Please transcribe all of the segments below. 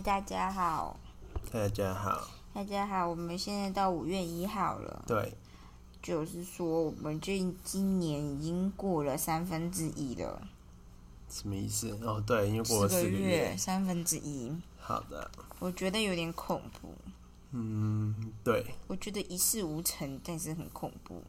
嗨，大家好，大家好，大家好，我们现在到五月一号了，对，就是说我们这今年已经过了三分之一了，什么意思？哦，对，因为过了四个四个月。三分之一，好的，我觉得有点恐怖，嗯，对，我觉得一事无成，但是很恐怖。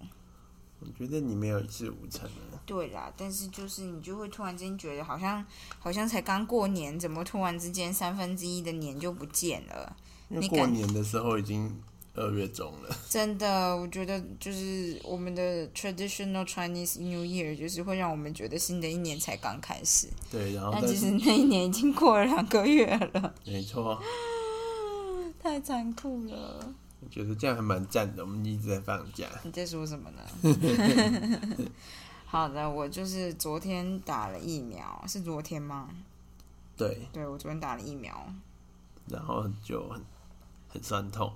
我觉得你没有一事无成啊。对啦，但是就是你就会突然间觉得好像好像才刚过年，怎么突然之间三分之一的年就不见了？因为过年的时候已经二月中了，真的，我觉得就是我们的 traditional Chinese New Year，就是会让我们觉得新的一年才刚开始，对，然后但其但是实那一年已经过了两个月了，没错，太残酷了。我觉得这样还蛮赞的。我们一直在放假，你在说什么呢？好的，我就是昨天打了疫苗，是昨天吗？对，对，我昨天打了疫苗，然后就很很酸痛，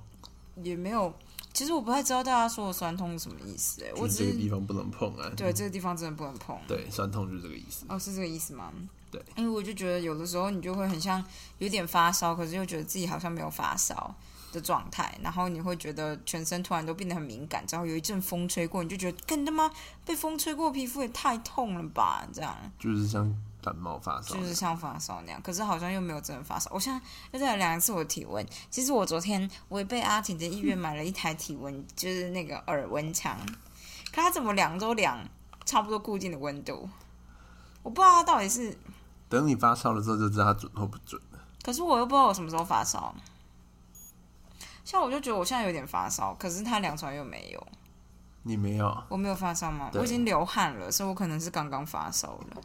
也没有。其实我不太知道大家说的酸痛是什么意思、哎，我就是这个地方不能碰啊。对这个地方真的不能碰。对，酸痛就是这个意思。哦，是这个意思吗？对，因为我就觉得有的时候你就会很像有点发烧，可是又觉得自己好像没有发烧的状态，然后你会觉得全身突然都变得很敏感，然后有一阵风吹过，你就觉得更他妈被风吹过，皮肤也太痛了吧？这样就是像感冒发烧，就是像发烧那样，可是好像又没有真的发烧。我现在又再来量一次我的体温。其实我昨天违背阿婷的意愿买了一台体温，就是那个耳温枪，可它怎么量都量差不多固定的温度，我不知道它到底是等你发烧了之后就知道它准或不准了。可是我又不知道我什么时候发烧。像我就觉得我现在有点发烧，可是他量出来又没有。你没有？我没有发烧吗？我已经流汗了，所以我可能是刚刚发烧了。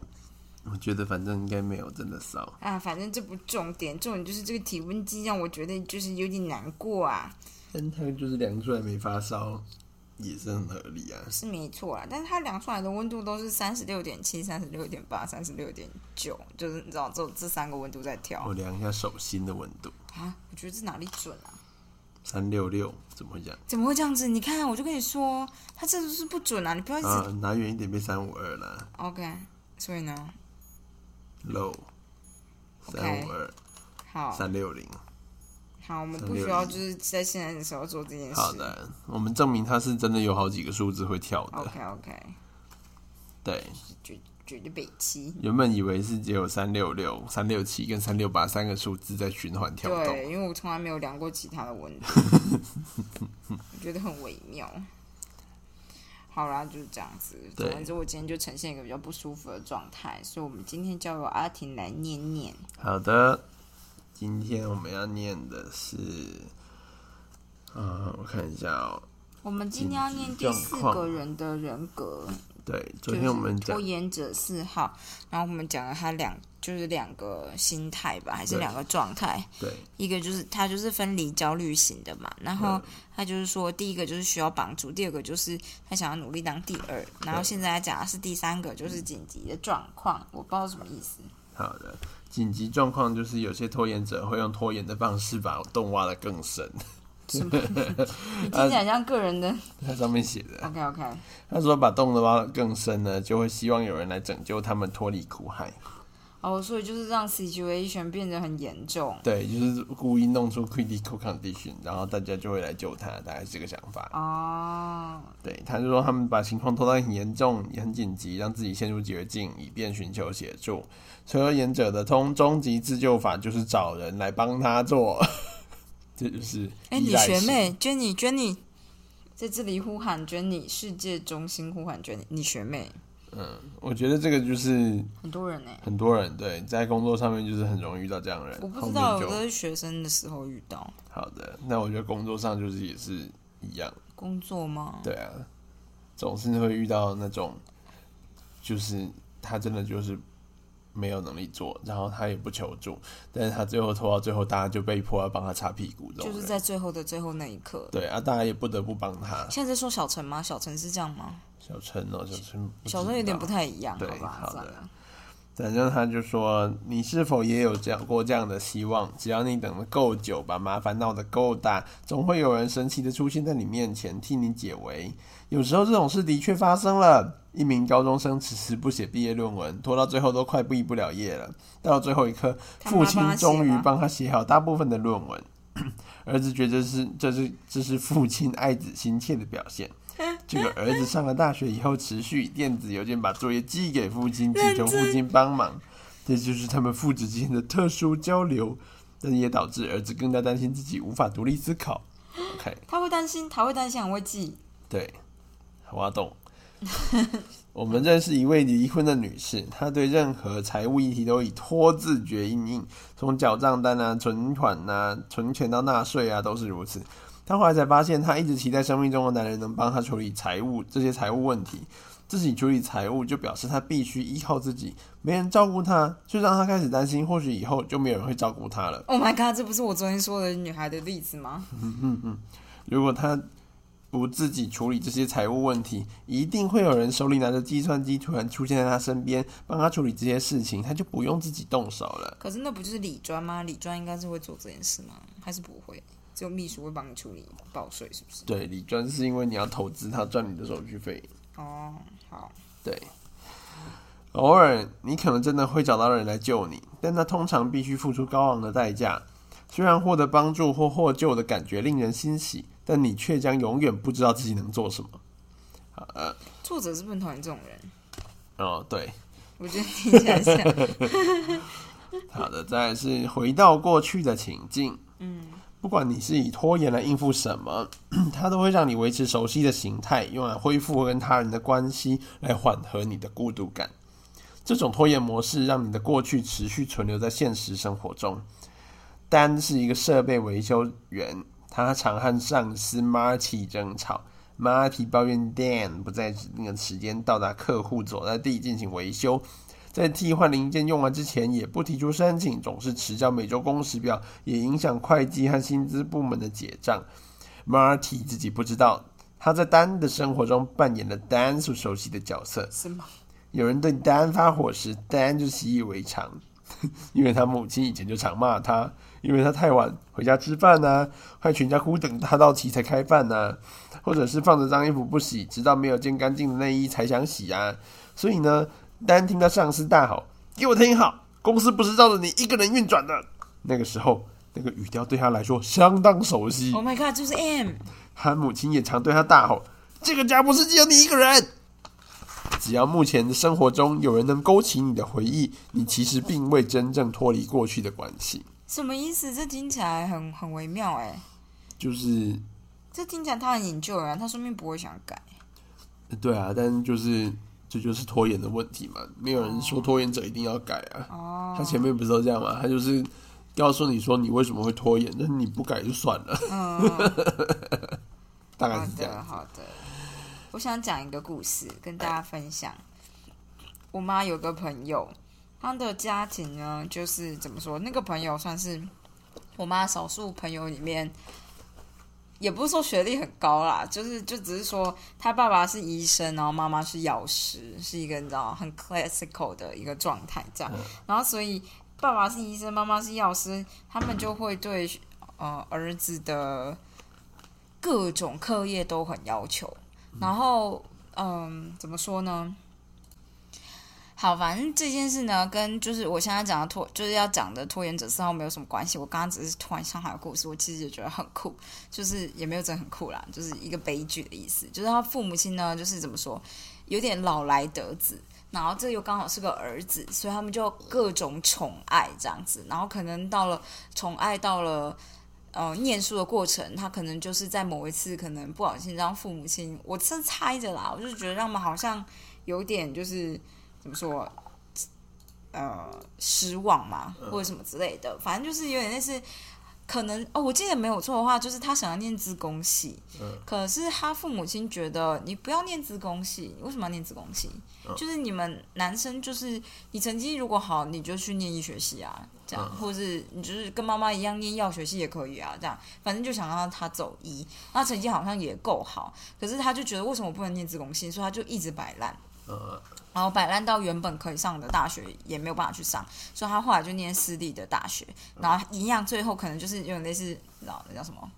我觉得反正应该没有真的烧。啊，反正这不重点，重点就是这个体温计让我觉得就是有点难过啊，但他就是量出来没发烧，也是很合理啊。是没错啊。但是他量出来的温度都是三十六点七、三十六点八、三十六点九，就是你知道，只有这三个温度在跳我量一下手心的温度，啊。我觉得这哪里准啊？三六六，怎么会这样？怎么会这样子？你看，我就跟你说，他这就是不准啊！你不要一直、啊，拿远一点变三五二了 OK。所以呢，，low，OK 三五二，好，三六零。好，我们不需要就是在现在的时候做这件事。好的，我们证明它是真的有好几个数字会跳的。，OK OK，对，七。原本以为是只有三六六、三六七跟三六八三个数字在循环跳动。对，因为我从来没有量过其他的温度，我觉得很微妙。好啦，就是这样子。总之，我今天就呈现一个比较不舒服的状态，所以我们今天交由阿婷来念念。好的，今天我们要念的是，啊，我看一下哦。我们今天要念第四个人的人格，对，昨天我们讲拖延者四号，然后我们讲了他两，就是两个心态吧，还是对两个状态？对一个就是他就是分离焦虑型的嘛，然后他就是说第一个就是需要帮助，第二个就是他想要努力当第二，然后现在他讲的是第三个就是紧急的状况，我不知道什么意思。好的，紧急状况就是有些拖延者会用拖延的方式把洞挖得更深。什么？你听起来像个人的。它上面写的，OK OK，他说把洞都挖得更深呢，就会希望有人来拯救他们脱离苦海。哦，所以就是让 situation 变得很严重。对，就是故意弄出 critical condition，然后大家就会来救他，大概是这个想法。哦，对，他就说他们把情况拖到很严重、也很紧急，让自己陷入绝境，以便寻求协助。拖延者的通终极自救法就是找人来帮他做，这就是哎，你学妹 Jenny Jenny 在这里呼喊 Jenny，世界中心呼喊 Jenny，你学妹，嗯我觉得这个就是很多人呢、很多人对在工作上面就是很容易遇到这样的人，我不知道，就我都是学生的时候遇到。好的。那我觉得工作上就是也是一样，工作吗？对啊，总是会遇到那种，就是他真的就是没有能力做，然后他也不求助，但是他最后拖到最后，大家就被迫要帮他擦屁股，就是在最后的最后那一刻。对啊，大家也不得不帮他。现在在说小陈吗？小陈是这样吗？小陈哦，小陈，小陈有点不太。一样，对好吧，好的。反正他就说：“你是否也有这样过这样的希望？只要你等的够久，把麻烦闹得够大，总会有人神奇的出现在你面前替你解围。有时候这种事的确发生了。一名高中生迟迟不写毕业论文，拖到最后都快毕不了业了。到了最后一刻，父亲终于帮他写好大部分的论文。儿子觉得是这是这是父亲爱子心切的表现。”这个儿子上了大学以后，持续电子邮件把作业寄给父亲，请求父亲帮忙。这就是他们父子之间的特殊交流，但也导致儿子更加担心自己无法独立思考。OK，他会担心，他会担心，很会记。对，我懂。我们认识一位离婚的女士，她对任何财务议题都以拖字诀应应，从缴账单啊、存款啊、存钱到纳税啊，都是如此。她后来才发现，她一直期待生命中的男人能帮她处理财务这些财务问题，自己处理财务就表示她必须依靠自己，没人照顾她，就让她开始担心，或许以后就没有人会照顾她了。Oh my god，这不是我昨天说的女孩的例子吗？嗯嗯嗯，如果他不自己处理这些财务问题，一定会有人手里拿着计算机突然出现在他身边，帮他处理这些事情，他就不用自己动手了。可是那不就是理专吗？理专应该是会做这件事吗？还是不会？只有秘书会帮你处理报税，是不是？对，理专是因为你要投资，他赚你的手续费。哦，好。对，偶尔你可能真的会找到人来救你，但他通常必须付出高昂的代价。虽然获得帮助或获救的感觉令人欣喜，但你却将永远不知道自己能做什么。好，呃，作者是不是讨厌这种人？哦，对。我觉得听起来像。好的，再是回到过去的情境。嗯。不管你是以拖延来应付什么，它都会让你维持熟悉的形态，用来恢复跟他人的关系，来缓和你的孤独感。这种拖延模式让你的过去持续存留在现实生活中。丹是一个设备维修员，他常和上司 Marty 争吵。Marty 抱怨 Dan 不在指定的时间到达客户所在地进行维修。在替换零件用完之前，也不提出申请，总是迟交每周工时表，也影响会计和薪资部门的结账。Marty 自己不知道，他在丹的生活中扮演了丹所熟悉的角色。有人对丹发火时，丹就习以为常，因为他母亲以前就常骂他，因为他太晚回家吃饭呐，害全家苦等他到齐才开饭呐，或者是放着脏衣服不洗，直到没有件干净的内衣才想洗啊。所以呢。单听到上司大吼：“给我听好！公司不是照着你一个人运转的。”那个时候，那个语调对他来说相当熟悉。Oh my god，就是 M。他母亲也常对他大吼：“这个家不是只有你一个人。”只要目前的生活中有人能勾起你的回忆，你其实并未真正脱离过去的关系。什么意思？这听起来很很微妙哎。就是这听起来他很引咎啊，他说明不会想改。对啊，但就是。这就是拖延的问题嘛？没有人说拖延者一定要改啊。哦。他前面不是都这样吗？他就是告诉你说你为什么会拖延，但是你不改就算了。嗯。大概是这样。好的。我想讲一个故事跟大家分享。我妈有个朋友，她的家庭呢，就是怎么说？那个朋友算是我妈少数朋友里面。也不是说学历很高啦，就是就只是说他爸爸是医生，然后妈妈是药师，是一个你知道很 classical 的一个状态这样。然后所以爸爸是医生，妈妈是药师，他们就会对呃儿子的各种课业都很要求。然后嗯，怎么说呢？好，反正这件事呢，跟就是我现在讲的拖，就是要讲的拖延者四号没有什么关系。我刚刚只是突然想到故事，我其实也觉得很酷，就是也没有真的很酷啦，就是一个悲剧的意思。就是他父母亲呢，就是怎么说，有点老来得子，然后这又刚好是个儿子，所以他们就各种宠爱这样子。然后可能到了宠爱到了呃念书的过程，他可能就是在某一次可能不小心让父母亲，我是猜着啦，我就觉得他们好像有点就是。怎么说？呃，失望嘛，或者什么之类的，反正就是有点类似。可能哦，我记得没有错的话，就是他想要念资工系，可是他父母亲觉得你不要念资工系，你为什么要念资工系？就是你们男生，就是你成绩如果好，你就去念医学系啊，这样，或者是你就是跟妈妈一样念药学系也可以啊，这样，反正就想让他走医，那成绩好像也够好，可是他就觉得为什么不能念资工系，所以他就一直摆烂。然然后摆烂到原本可以上的大学也没有办法去上，所以他后来就念私立的大学，然后一样最后可能就是有点类似，那叫什么？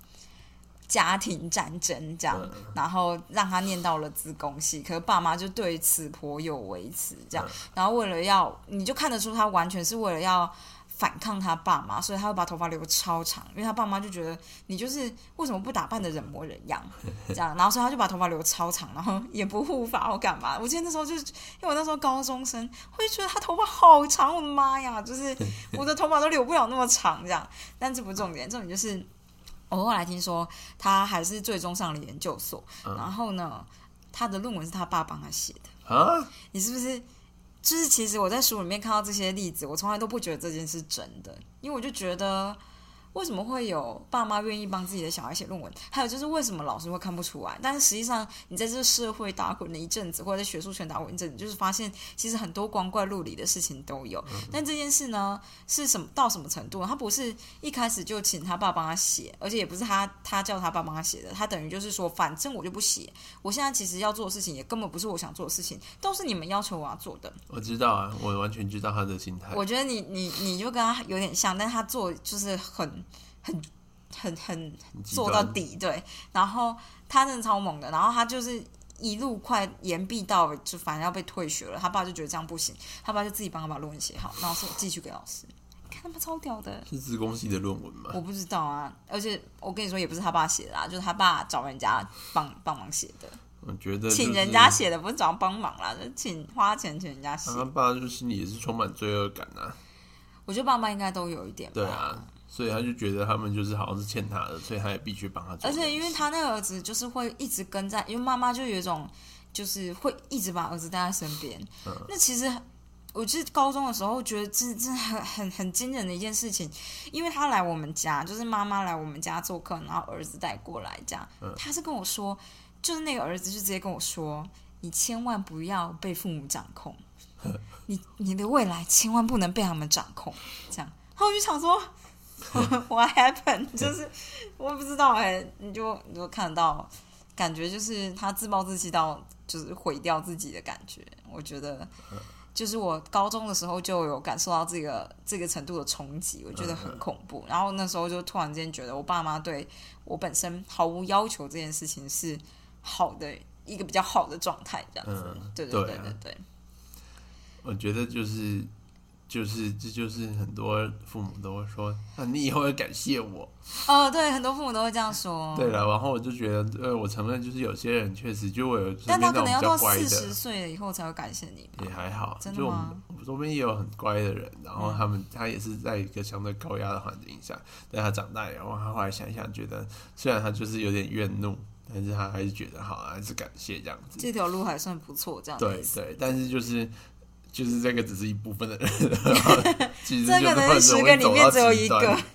家庭战争这样，然后让他念到了自贡系，可是爸妈就对此颇有微词，这样，然后为了要，你就看得出他完全是为了要反抗他爸妈，所以他会把头发留超长，因为他爸妈就觉得你就是为什么不打扮的人模人样，这样，然后所以他就把头发留超长，然后也不护发，或干嘛？我记得那时候就是，因为我那时候高中生，会觉得他头发好长，我的妈呀，就是我的头发都留不了那么长，这样，但这不重点，重点就是。我后来听说，他还是最终上了研究所。然后呢，他的论文是他爸帮他写的。啊，你是不是？就是其实我在书里面看到这些例子，我从来都不觉得这件事真的，因为我就觉得。为什么会有爸妈愿意帮自己的小孩写论文？还有就是为什么老师会看不出来？但是实际上，你在这个社会打滚了一阵子，或者在学术圈打滚一阵子，就是发现其实很多光怪陆离的事情都有。但这件事呢，是什么到什么程度？他不是一开始就请他爸帮他写，而且也不是他他叫他爸帮他写的。他等于就是说，反正我就不写。我现在其实要做的事情，也根本不是我想做的事情，都是你们要求我要做的。我知道啊，我完全知道他的心态。我觉得你你你就跟他有点像，但他做就是很。很很很做到底，对。然后他真的超猛的，然后他就是一路快延毕到，就反正要被退学了。他爸就觉得这样不行，他爸就自己帮他把论文写好，然后说继续给老师。看他们超屌的，是自贡系的论文吗？我不知道啊，而且我跟你说，也不是他爸写的，就是他爸找人家帮帮忙写的。我觉得请人家写的不是找帮忙啦，就请花钱请人家写。他爸就心里也是充满罪恶感呐。我觉得爸妈应该都有一点。对啊。所以他就觉得他们就是好像是欠他的，所以他也必须帮他做。而且因为他那个儿子就是会一直跟在，因为妈妈就有一种就是会一直把儿子带在身边。那其实我记得高中的时候觉得这这很很很惊人的一件事情，因为他来我们家，就是妈妈来我们家做客，然后儿子带过来这样。他是跟我说，就是那个儿子就直接跟我说：“你千万不要被父母掌控，你你的未来千万不能被他们掌控。”这样，然后我就想说。What happened？就是我不知道哎，你就你就看得到，感觉就是他自暴自弃到就是毁掉自己的感觉。我觉得，就是我高中的时候就有感受到这个这个程度的冲击，我觉得很恐怖。然后那时候就突然间觉得，我爸妈对我本身毫无要求这件事情是好的一个比较好的状态，这样子。对对对对对，我觉得就是。就是，这就是很多父母都会说，啊，你以后要感谢我。哦，对，很多父母都会这样说。对了，然后我就觉得，呃，我承认，就是有些人确实就我有，但他可能要到四十岁了以后才会感谢你。也还好，真的吗？我们周边也有很乖的人，然后他们他也是在一个相对高压的环境下，但他长大以后，他后来想一想，觉得虽然他就是有点怨怒，但是他还是觉得好，还是感谢这样子。这条路还算不错，这样对对，但是就是。就是这个只是一部分的人，这可能是十个里面只有一个。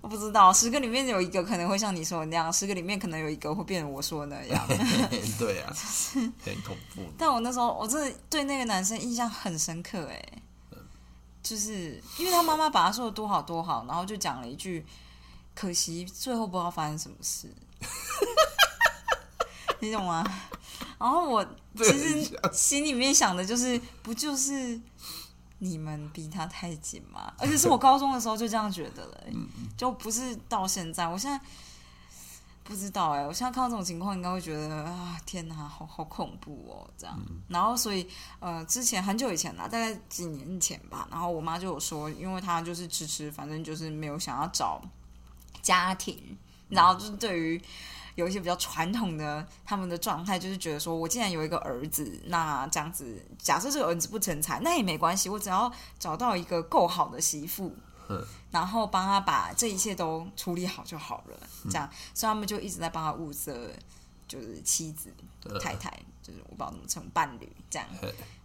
我不知道，十个里面有一个可能会像你说的那样，十个里面可能有一个会变成我说的那样。对啊，很恐怖。但我那时候我真的对那个男生印象很深刻，哎，就是因为他妈妈把他说的多好多好，然后就讲了一句，可惜最后不知道发生什么事。你懂吗？然后我其实心里面想的就是，不就是你们逼他太紧吗？而且是我高中的时候就这样觉得了，就不是到现在。我现在不知道哎，我现在看到这种情况，应该会觉得啊，天哪，好好恐怖哦，这样。然后所以呃，之前很久以前啦，大概几年前吧，然后我妈就有说，因为她就是迟迟，反正就是没有想要找家庭，然后就是对于。有一些比较传统的，他们的状态就是觉得说，我既然有一个儿子，那这样子，假设这个儿子不成才，那也没关系，我只要找到一个够好的媳妇，然后帮他把这一切都处理好就好了。这样，所以他们就一直在帮他物色，就是妻子、太太，就是我不知道怎么称伴侣，这样。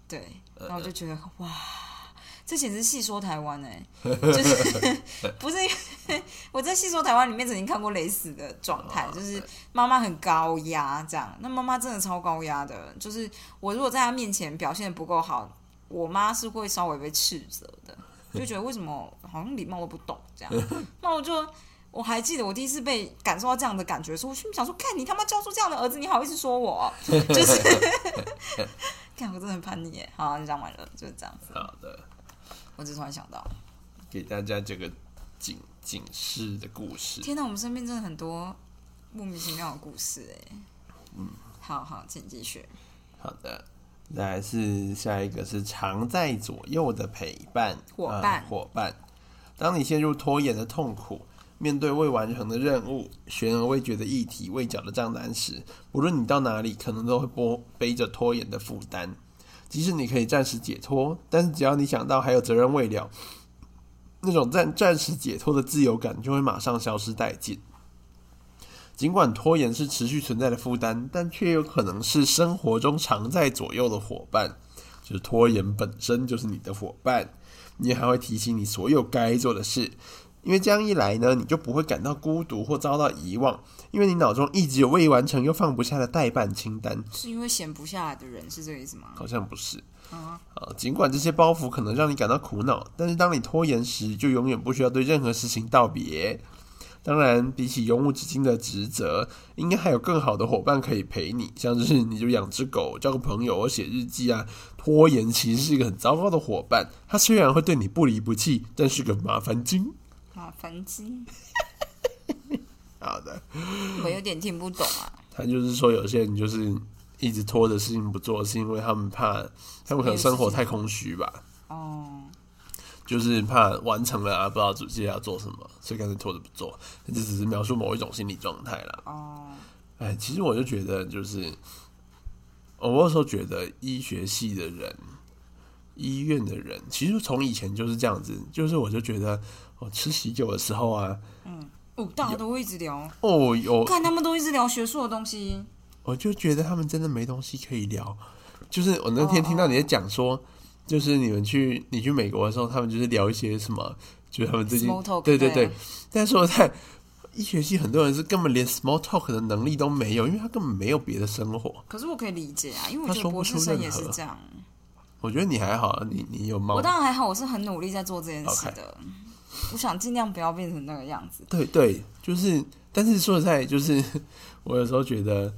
对，然后我就觉得哇。这简直细说台湾哎，就是 不是我在细说台湾里面曾经看过类似的状态，就是妈妈很高压这样，那妈妈真的超高压的，就是我如果在她面前表现的不够好，我妈是会稍微被斥责的，就觉得为什么好像礼貌都不懂这样，那我就我还记得我第一次被感受到这样的感觉的时候，我心想说，看你他妈教出这样的儿子，你好意思说我，就是看我真的很叛逆耶。好，就讲完了，就是这样子。好的，我只突然想到，给大家这个警警示的故事。天哪，我们身边真的很多莫名其妙的故事哎。嗯，好好，请继续。好的，再来是下一个是常在左右的陪伴伙伴呃伙伴。当你陷入拖延的痛苦，面对未完成的任务、悬而未决的议题、未缴的账单时，无论你到哪里，可能都会背背着拖延的负担。即使你可以暂时解脱，但是只要你想到还有责任未了，那种暂暂时解脱的自由感就会马上消失殆尽。尽管拖延是持续存在的负担，但却有可能是生活中常在左右的伙伴。就是拖延本身就是你的伙伴，你还会提醒你所有该做的事。因为这样一来呢，你就不会感到孤独或遭到遗忘，因为你脑中一直有未完成又放不下的代办清单。是因为闲不下来的人是这个意思吗？好像不是。啊，啊，尽管这些包袱可能让你感到苦恼，但是当你拖延时，就永远不需要对任何事情道别。当然，比起永无止境的职责，应该还有更好的伙伴可以陪你，像是你就养只狗、交个朋友或写日记啊。拖延其实是一个很糟糕的伙伴，他虽然会对你不离不弃，但是个麻烦精。麻烦鸡，好的，我有点听不懂啊。他就是说，有些人就是一直拖着事情不做，是因为他们怕，他们可能生活太空虚吧。哦，就是怕完成了啊，不知道接下来要做什么，所以干脆拖着不做。这只是描述某一种心理状态啦。哦，哎，其实我就觉得，就是我有时候觉得医学系的人、医院的人，其实从以前就是这样子。就是我就觉得，我吃喜酒的时候啊，嗯哦，大家都会一直聊，哦，有看他们都一直聊学术的东西。我就觉得他们真的没东西可以聊。就是我那天听到你在讲说，就是你们去你去美国的时候，他们就是聊一些什么，就是他们最近对对对对。但是我在医学系，很多人是根本连 small talk 的能力都没有，因为他根本没有别的生活。可是我可以理解啊，因为我觉得博士生也是这样。我觉得你还好，你你有猫我，当然还好，我是很努力在做这件事的。我想尽量不要变成那个样子。对对，就是，但是说实在，就是我有时候觉得，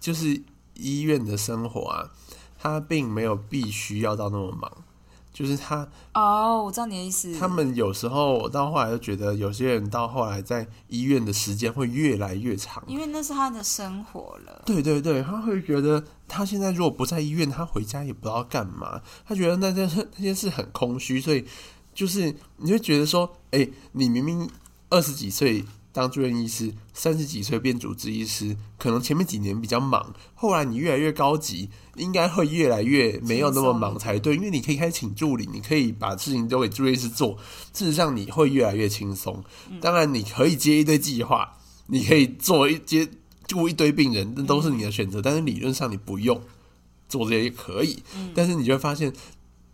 就是医院的生活啊，他并没有必须要到那么忙，就是他哦，我知道你的意思。他们有时候我到后来就觉得，有些人到后来在医院的时间会越来越长。因为那是他的生活了。对对对，他会觉得他现在如果不在医院，他回家也不知道干嘛。他觉得那件事那件事很空虚，所以就是你会觉得说，哎、你明明二十几岁当住院医师，三十几岁变主治医师，可能前面几年比较忙，后来你越来越高级，应该会越来越没有那么忙才对，因为你可以开始请助理，你可以把事情丢给住院医师做，事实上你会越来越轻松。当然，你可以接一堆计划，你可以做一接顾一堆病人，那都是你的选择。但是理论上你不用做这些也可以，但是你就会发现，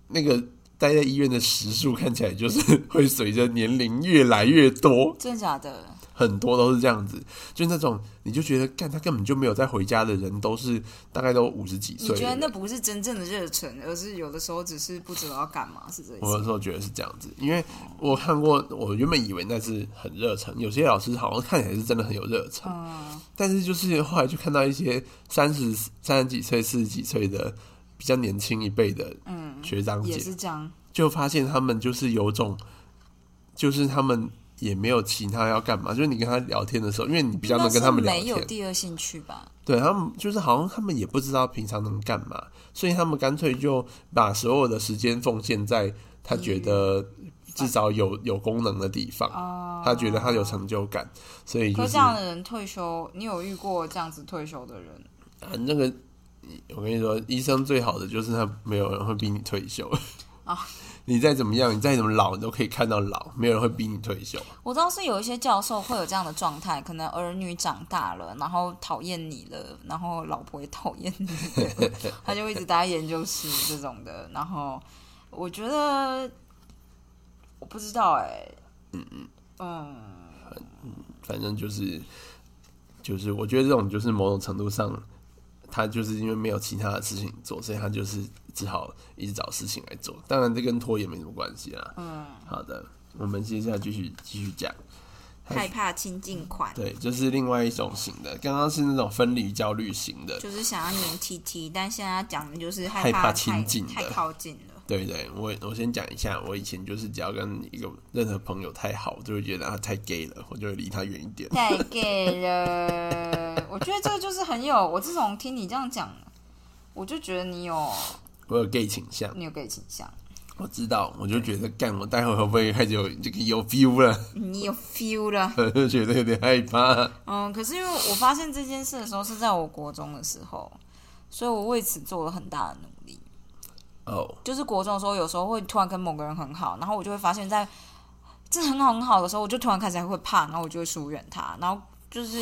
那个待在医院的时数看起来就是 会随着年龄越来越多，真的假的？很多都是这样子，就那种你就觉得，干他根本就没有在回家的人，都是大概都五十几岁你。觉得那不是真正的热忱，而是有的时候只是不知道要干嘛，是这意我有思？时候觉得是这样子，因为我看过，我原本以为那是很热忱，有些老师好像看起来是真的很有热忱，嗯，但是就是后来就看到一些三十三十几岁、四十几岁的比较年轻一辈的嗯学长姐也，是这样。就发现他们就是有种，就是他们也没有其他要干嘛，就是你跟他聊天的时候，因为你比较能跟他们聊天没有，第二兴趣吧？对他们就是好像他们也不知道平常能干嘛，所以他们干脆就把所有的时间奉献在他觉得至少有有功能的地方，哦，他觉得他有成就感，所以就是可这样的人退休，你有遇过这样子退休的人？啊那个。我跟你说，医生最好的就是他没有人会逼你退休啊。你再怎么样，你再怎么老，你都可以看到老，没有人会逼你退休。我知道是有一些教授会有这样的状态，可能儿女长大了，然后讨厌你了，然后老婆也讨厌你了，他就一直待在研究室这种的。然后我觉得我不知道哎、嗯嗯嗯反正就是就是，我觉得这种就是某种程度上，他就是因为没有其他的事情做，所以他就是只好一直找事情来做。当然，这跟拖延没什么关系啦。嗯，好的，我们接下来继续继续讲。害怕亲近款，对，就是另外一种型的。刚刚是那种分离焦虑型的，就是想要黏 T T，但现在讲的就是害怕亲近太靠近了。对对，我我先讲一下，我以前就是只要跟一个任何朋友太好，就会觉得他太 gay 了，我就会离他远一点。太 gay 了，我觉得这个就是很有。我自从听你这样讲，我就觉得你有，我有 gay 倾向，你有 gay 倾向。我知道，我就觉得干，我待会会不会开始有这个有 feel 了？你有 feel 了，就觉得有点害怕。嗯，可是因为我发现这件事的时候是在我国中的时候，所以我为此做了很大的努力。哦，就是国中的时候，有时候会突然跟某个人很好，然后我就会发现，在这很好很好的时候，我就突然开始会怕，然后我就会疏远他。然后就是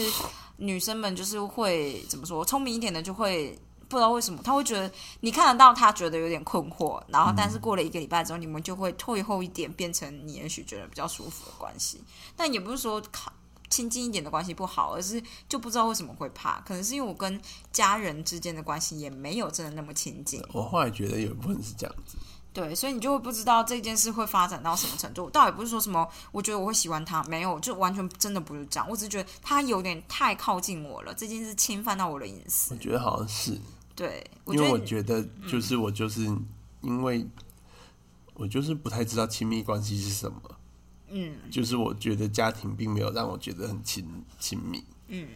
女生们就是会怎么说，聪明一点的就会。不知道为什么他会觉得你看得到他觉得有点困惑，然后但是过了一个礼拜之后，你们就会退后一点，变成你也许觉得比较舒服的关系。但也不是说靠亲近一点的关系不好，而是就不知道为什么会怕，可能是因为我跟家人之间的关系也没有真的那么亲近。我后来觉得有一部分是这样子，对，所以你就会不知道这件事会发展到什么程度。倒也不是说什么，我觉得我会喜欢他，没有，就完全真的不是这样。我只是觉得他有点太靠近我了，这件事侵犯到我的隐私。我觉得好像是。对，因为我觉得就是我就是因为我就是不太知道亲密关系是什么，嗯，就是我觉得家庭并没有让我觉得很亲亲密，嗯，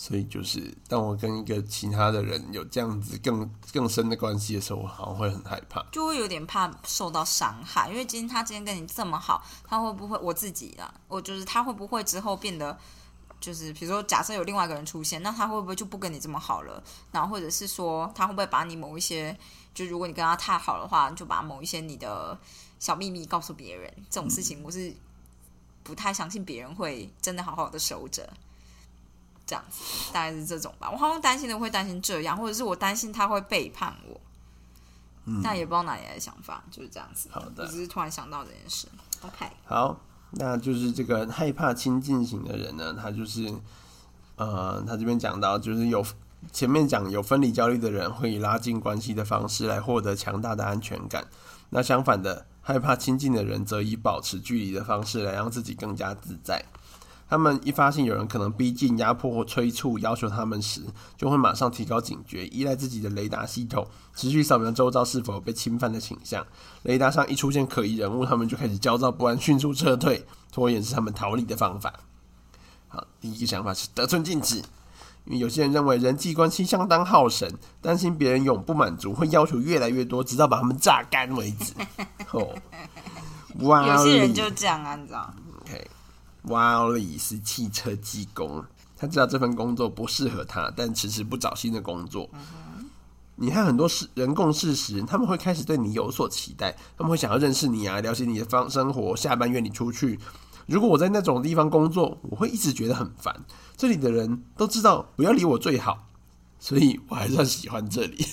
所以就是当我跟一个其他的人有这样子更更深的关系的时候，我好像会很害怕，就会有点怕受到伤害，因为今天他今天跟你这么好，他会不会我自己啊？我就是他会不会之后变得？就是比如说，假设有另外一个人出现，那他会不会就不跟你这么好了？然后或者是说，他会不会把你某一些，就如果你跟他太好的话，就把某一些你的小秘密告诉别人？这种事情我是不太相信别人会真的好好的守着。这样子大概是这种吧。我好像担心的会担心这样，或者是我担心他会背叛我。嗯，但也不知道哪里来的想法，就是这样子。好的，只是突然想到这件事。OK，好。那就是这个害怕亲近型的人呢，他就是，呃，他这边讲到，就是有前面讲有分离焦虑的人会以拉近关系的方式来获得强大的安全感，那相反的，害怕亲近的人则以保持距离的方式来让自己更加自在。他们一发现有人可能逼近、压迫或催促要求他们时，就会马上提高警觉，依赖自己的雷达系统，持续扫描周遭是否有被侵犯的倾向。雷达上一出现可疑人物，他们就开始焦躁不安，迅速撤退。拖延是他们逃离的方法。好，第一个想法是得寸进尺，因为有些人认为人际关系相当耗神，担心别人永不满足，会要求越来越多，直到把他们榨干为止。哦，哇，有些人就这样啊，你知道。瓦里是汽车技工，他知道这份工作不适合他，但迟迟不找新的工作。你和很多事人共事时，他们会开始对你有所期待，他们会想要认识你啊，了解你的方生活，下班约你出去。如果我在那种地方工作，我会一直觉得很烦。这里的人都知道不要理我最好，所以我还算喜欢这里。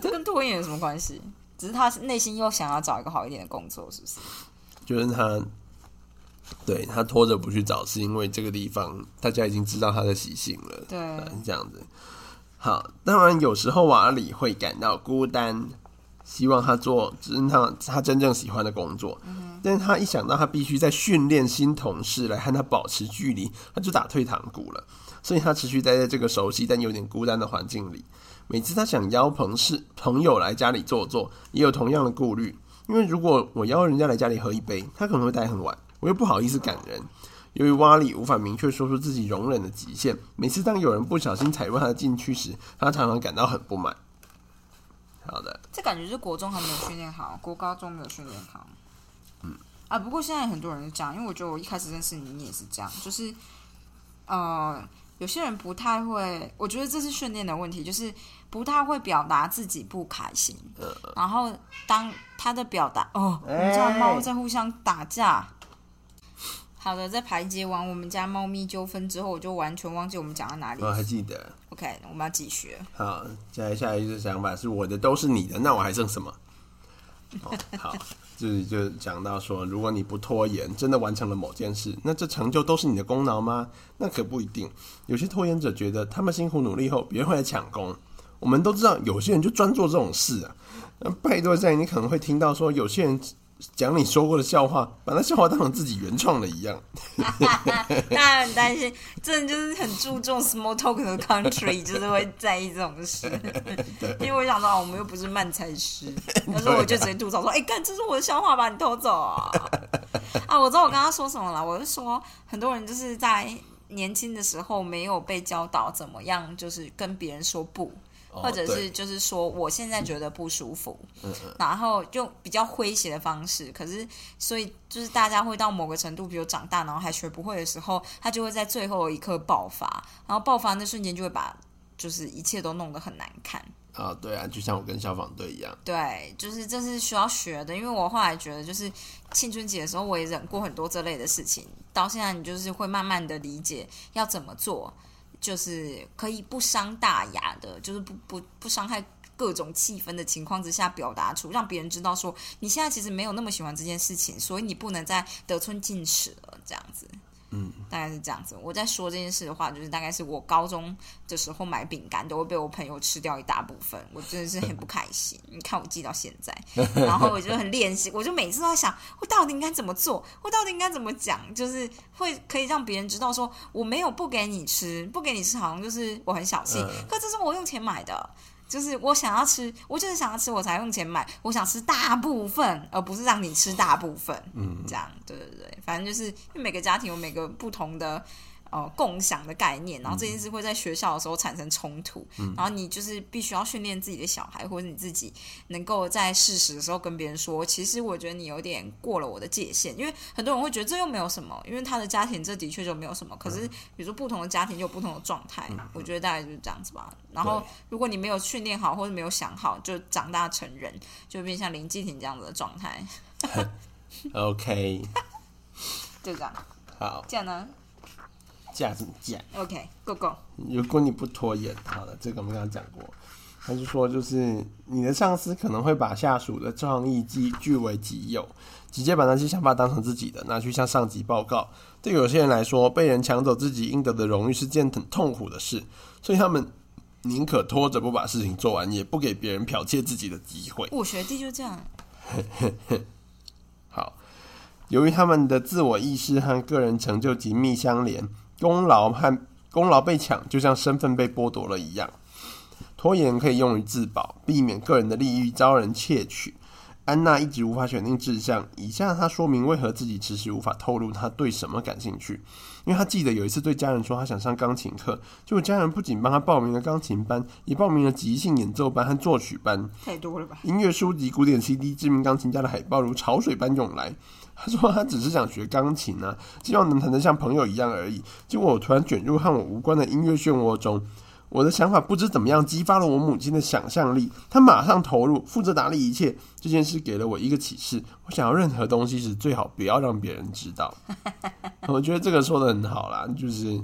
这 跟拖延有什么关系？只是他内心又想要找一个好一点的工作，是不是？就是他。对他拖着不去找，是因为这个地方大家已经知道他的习性了。对，这样子。好，当然有时候瓦里会感到孤单，希望他做只是他他真正喜欢的工作。嗯，但是他一想到他必须在训练新同事来和他保持距离，他就打退堂鼓了。所以他持续待在这个熟悉但有点孤单的环境里。每次他想邀朋事朋友来家里坐坐，也有同样的顾虑，因为如果我邀人家来家里喝一杯，他可能会待很晚。我又不好意思赶人，由于瓦里无法明确说出自己容忍的极限，每次当有人不小心踩入他的禁区时，他常常感到很不满。好的，这感觉是国中还没有训练好，国高中没有训练好。嗯啊，不过现在很多人是这样，因为我觉得我一开始认识你，你也是这样，就是呃，有些人不太会，我觉得这是训练的问题，就是不太会表达自己不开心。然后当他的表达，哦，我们家猫在互相打架。好的，在排解完我们家猫咪纠纷之后，我就完全忘记我们讲到哪里。我还记得。OK，我们要继续。好，接下来下一个想法是我的都是你的，那我还剩什么？好，就是就讲到说，如果你不拖延，真的完成了某件事，那这成就都是你的功劳吗？那可不一定。有些拖延者觉得，他们辛苦努力后，别人会来抢功。我们都知道，有些人就专做这种事啊。那拜托在，你可能会听到说，有些人。讲你说过的笑话，把那笑话当成自己原创的一样。大家很担心，真的就是很注重 small talk 的 country，就是会在意这种事。因为我想说，我们又不是慢才师，但是我就直接吐槽说：“哎、干，这是我的笑话，把你偷走啊！” 啊，我知道我刚刚说什么了，我是说，很多人就是在年轻的时候没有被教导怎么样，就是跟别人说不。哦或者是就是说，我现在觉得不舒服，嗯嗯然后用比较诙谐的方式，可是所以就是大家会到某个程度，比如长大然后还学不会的时候，他就会在最后一刻爆发，然后爆发那瞬间就会把就是一切都弄得很难看。啊，对啊，就像我跟消防队一样。对，就是这是需要学的，因为我后来觉得，就是青春期的时候，我也忍过很多这类的事情，到现在你就是会慢慢的理解要怎么做，就是可以不伤大雅的，就是不不不伤害各种气氛的情况之下表达出，让别人知道说你现在其实没有那么喜欢这件事情，所以你不能再得寸进尺了，这样子。嗯，大概是这样子。我在说这件事的话，就是大概是我高中的时候买饼干都会被我朋友吃掉一大部分，我真的是很不开心。你看我记到现在，然后我就很练习，我就每次都在想，我到底应该怎么做，我到底应该怎么讲，就是会可以让别人知道说我没有不给你吃，不给你吃好像就是我很小气，嗯可这是我用钱买的。就是我想要吃，我就是想要吃，我才用钱买。我想吃大部分，而不是让你吃大部分。嗯，这样，对对对，反正就是因为每个家庭有每个不同的呃共享的概念，然后这件事会在学校的时候产生冲突，然后你就是必须要训练自己的小孩或者你自己能够在适时的时候跟别人说，其实我觉得你有点过了我的界限，因为很多人会觉得这又没有什么，因为他的家庭这的确就没有什么，可是比如说不同的家庭就有不同的状态，我觉得大概就是这样子吧。然后如果你没有训练好或者没有想好，就长大成人，就变像林继廷这样子的状态，OK，就这样。好，这样呢架什么架？？OK，Go Go。如果你不拖延，好了，这个我们刚刚讲过。他就说，就是你的上司可能会把下属的创意据据为己有，直接把那些想法当成自己的，拿去向上级报告。对有些人来说，被人抢走自己应得的荣誉是件很痛苦的事，所以他们宁可拖着不把事情做完，也不给别人剽窃自己的机会。我学弟就这样，好，由于他们的自我意识和个人成就紧密相连，功劳和功劳被抢，就像身份被剥夺了一样。拖延可以用于自保，避免个人的利益遭人窃取。安娜一直无法选定志向，以下她说明为何自己迟迟无法透露她对什么感兴趣。因为她记得有一次对家人说她想上钢琴课，结果家人不仅帮她报名了钢琴班，也报名了即兴演奏班和作曲班。太多了吧？音乐书籍、古典 CD、知名钢琴家的海报如潮水般涌来。他说他只是想学钢琴啊，希望能弹得像朋友一样而已。结果我突然卷入和我无关的音乐漩涡中，我的想法不知怎么样激发了我母亲的想象力，她马上投入，负责打理一切。这件事给了我一个启示：我想要任何东西时，最好不要让别人知道。我觉得这个说的很好啦，就是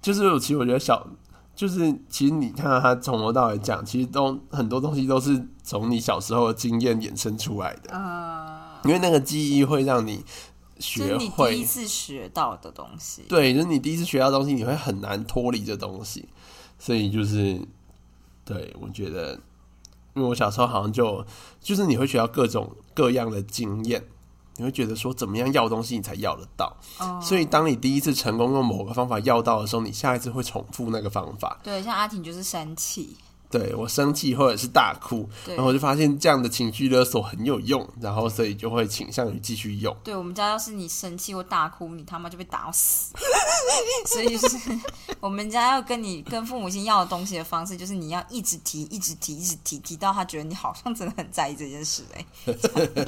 就是，其实我觉得小就是，其实你看到他从头到尾讲，其实都很多东西都是从你小时候的经验衍生出来的，呃，因为那个记忆会让你这学会你第一，次学到的东西。对，就是你第一次学到东西，你会很难脱离这东西，所以就是，对我觉得，因为我小时候好像就就是你会学到各种各样的经验。你会觉得说怎么样要东西你才要得到，哦所以当你第一次成功用某个方法要到的时候，你下一次会重复那个方法。对，像阿婷就是生气，对我生气或者是大哭，然后我就发现这样的情绪勒索很有用，然后所以就会倾向于继续用。对我们家要是你生气或大哭，你他妈就被打死。所以就是我们家要跟你跟父母亲要的东西的方式，就是你要一直提，一直提，一直提，提到他觉得你好像真的很在意这件事哎、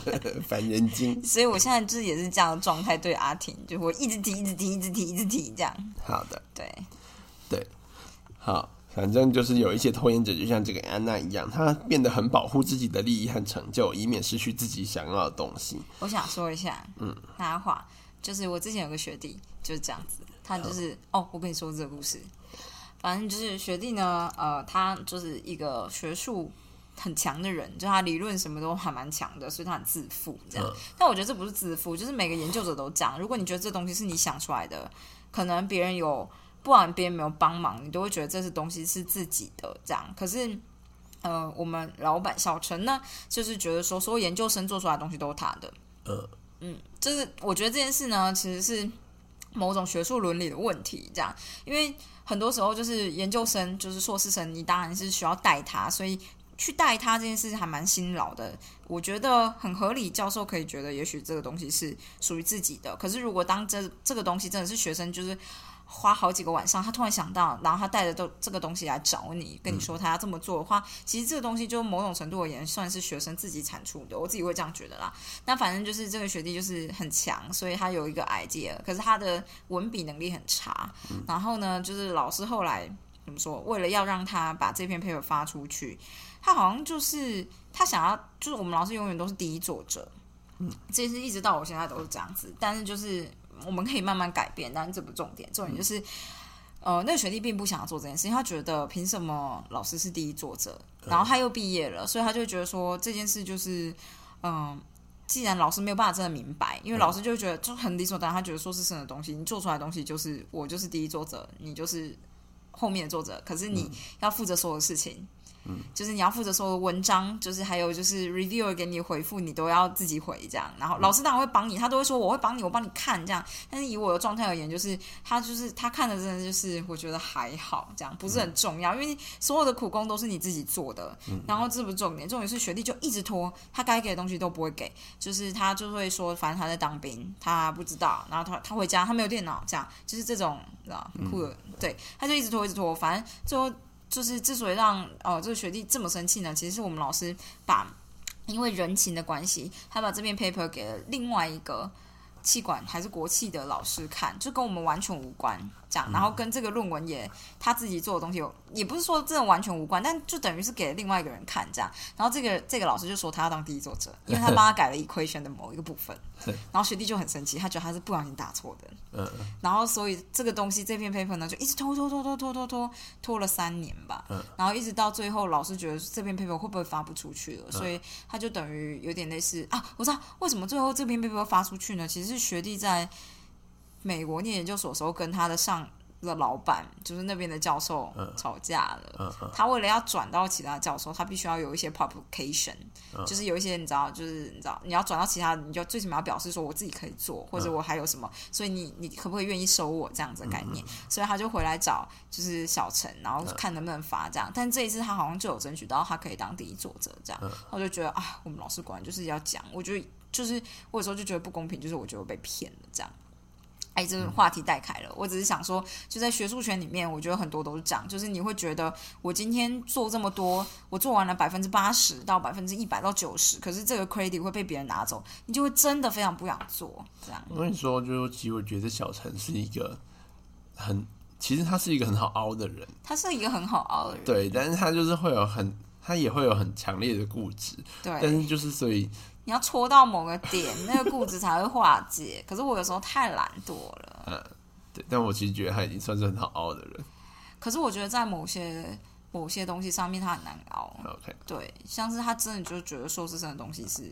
烦人精。所以我现在就是也是这样的状态对阿婷，就我一直提，一直提，一直提，一直提这样。好的，对对，好，反正就是有一些拖延者，就像这个安娜一样，她变得很保护自己的利益和成就，以免失去自己想要的东西。我想说一下，嗯，插话，就是我之前有个学弟就是这样子，他就是哦，我跟你说这个故事，反正就是学弟呢，呃，他就是一个学术很强的人，就他理论什么都还蛮强的，所以他很自负这样。嗯但我觉得这不是自负，就是每个研究者都讲，如果你觉得这东西是你想出来的，可能别人有，不管别人没有帮忙，你都会觉得这是东西是自己的这样。可是呃，我们老板小陈呢，就是觉得说，所有研究生做出来的东西都是他的。呃，嗯，就是我觉得这件事呢，其实是某种学术伦理的问题，这样，因为很多时候就是研究生，就是硕士生，你当然是需要带他，所以去带他这件事还蛮辛劳的。我觉得很合理，教授可以觉得，也许这个东西是属于自己的。可是如果当这这个东西真的是学生，就是花好几个晚上，他突然想到，然后他带着都这个东西来找你，跟你说他要这么做的话，其实这个东西就某种程度而言算是学生自己产出的，我自己会这样觉得啦。那反正就是这个学弟就是很强，所以他有一个 idea，可是他的文笔能力很差。然后呢，就是老师后来怎么说？为了要让他把这篇 paper 发出去，他好像就是他想要，就是我们老师永远都是第一作者。嗯，这是一直到我现在都是这样子，但是就是。我们可以慢慢改变，但这不重点，重点就是，呃，那个学弟并不想要做这件事，因为他觉得凭什么老师是第一作者，然后他又毕业了，所以他就觉得说这件事就是，嗯，既然老师没有办法真的明白，因为老师就觉得就很理所当然，他觉得说是生的东西，你做出来的东西就是我就是第一作者，你就是后面的作者，可是你要负责所有事情。嗯，就是你要负责说文章，就是还有就是 reviewer 给你回复，你都要自己回这样。然后老师当然会帮你，他都会说我会帮你，我帮你看这样。但是以我的状态而言，就是他就是他看的真的就是我觉得还好，这样不是很重要，因为所有的苦工都是你自己做的。然后这不是重点，重点是学弟就一直拖，他该给的东西都不会给，就是他就会说反正他在当兵，他不知道，然后他他回家他没有电脑，这样就是这种知道酷的，对，他就一直拖一直拖，反正最后。就是之所以让哦这个学弟这么生气呢，其实是我们老师把因为人情的关系，他把这篇 paper 给了另外一个。气管还是国企的老师看，就跟我们完全无关，这样，然后跟这个论文也他自己做的东西有，也不是说真的完全无关，但就等于是给另外一个人看，这样，然后这个这个老师就说他要当第一作者，因为他帮他改了 equation 的某一个部分，然后学弟就很生气，他觉得他是不小心打错的，嗯，然后所以这个东西这篇 paper 呢就一直拖拖拖拖拖拖拖拖了三年吧，嗯，然后一直到最后老师觉得这篇 paper 会不会发不出去了，所以他就等于有点类似啊，我知道为什么最后这篇 paper 发出去呢？其实是。学弟在美国念研究所的时候，跟他的上的老板，就是那边的教授吵架了。他为了要转到其他教授，他必须要有一些 publication，就是有一些你知道，就是你知道，你要转到其他，你就最起码要表示说我自己可以做，或者我还有什么，所以你你可不可以愿意收我这样子的概念？所以他就回来找就是小陈，然后看能不能发这样。但这一次他好像就有争取到他可以当第一作者这样。我就觉得啊，我们老师果然就是要讲，我觉得。就是我有时候就觉得不公平，就是我觉得我被骗了这样。哎，这个话题带开了。我只是想说，就在学术圈里面，我觉得很多都是这样。就是你会觉得，我今天做这么多，我做完了百分之八十到百分之一百到九十，可是这个 credit 会被别人拿走，你就会真的非常不想做这样。我跟你说，就是其实我觉得小陈是一个很，其实他是一个很好凹的人。他是一个很好凹的人，对，但是他就是会有很，他也会有很强烈的固执，对，但是就是所以。你要戳到某个点，那个固执才会化解。可是我有时候太懒惰了。嗯，对，但我其实觉得他已经算是很好熬的人。可是我觉得在某些某些东西上面，他很难熬。OK，对，像是他真的就觉得硕士生的东西是，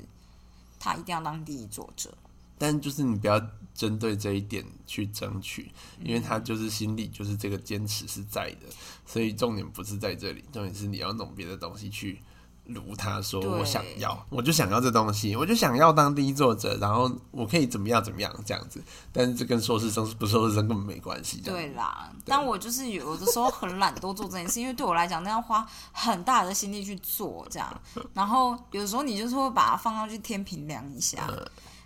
他一定要当第一作者。但就是你不要针对这一点去争取，因为他就是心里就是这个坚持是在的，所以重点不是在这里，重点是你要弄别的东西去。如他说，我想要，我就想要这东西，我就想要当第一作者，然后我可以怎么样怎么样这样子。但是这跟硕士生不硕士生根本没关系。对啦，但我就是有的时候很懒惰做这件事，因为对我来讲，那要花很大的心力去做这样。然后有的时候你就是会把它放上去天平量一下，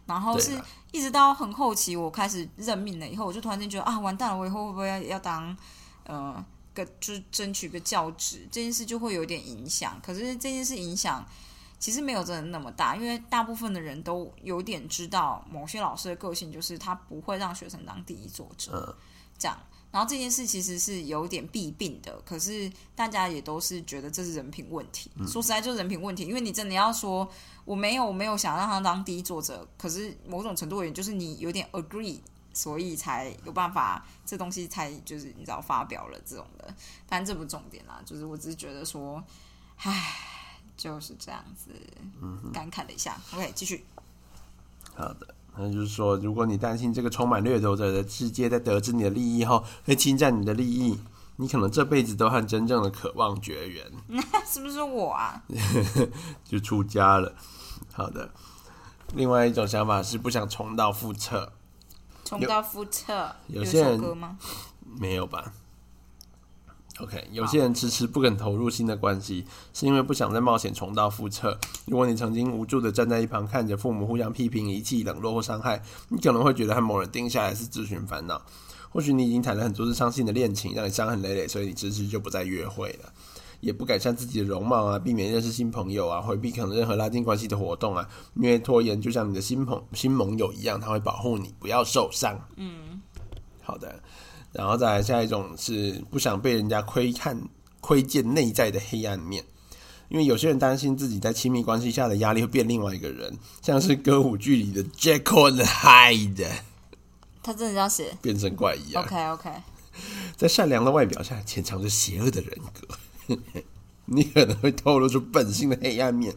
然后是一直到很后期我开始认命了以后，我就突然间觉得啊，完蛋了，我以后会不会要要当呃？个就是争取个教职这件事就会有点影响，可是这件事影响其实没有真的那么大，因为大部分的人都有点知道某些老师的个性，就是他不会让学生当第一作者，这样。然后这件事其实是有点弊病的，可是大家也都是觉得这是人品问题。说实在就是人品问题，因为你真的要说我没有我没有想让他当第一作者，可是某种程度而言，就是你有点 agree。所以才有办法，这东西才就是你知道发表了这种的，但这不重点啦，就是我只是觉得说，唉，就是这样子，嗯，感慨了一下。OK，继续。好的，那就是说，如果你担心这个充满掠夺者的世界在得知你的利益后会侵占你的利益，你可能这辈子都和真正的渴望绝缘，是不是我啊？就出家了。好的，另外一种想法是不想重蹈覆辙，重蹈覆辙，有些人吗？没有吧？OK，有些人迟迟不肯投入新的关系，是因为不想再冒险重蹈覆辙。如果你曾经无助的站在一旁看着父母互相批评、遗弃、冷落或伤害，你可能会觉得和某人定下来是自寻烦恼。或许你已经谈了很多次伤心的恋情，让你伤痕累累，所以你迟迟就不再约会了，也不改善自己的容貌啊，避免认识新朋友啊，回避可能任何拉近关系的活动啊，因为拖延就像你的新朋新盟友一样，他会保护你不要受伤。嗯，好的。然后再来下一种是不想被人家窥看、窥见内在的黑暗面，因为有些人担心自己在亲密关系下的压力会变另外一个人，像是歌舞剧里的 Jekyll and Hyde 他真的这样写变成怪一样。？OK OK，在善良的外表下潜藏着邪恶的人格，你可能会透露出本性的黑暗面，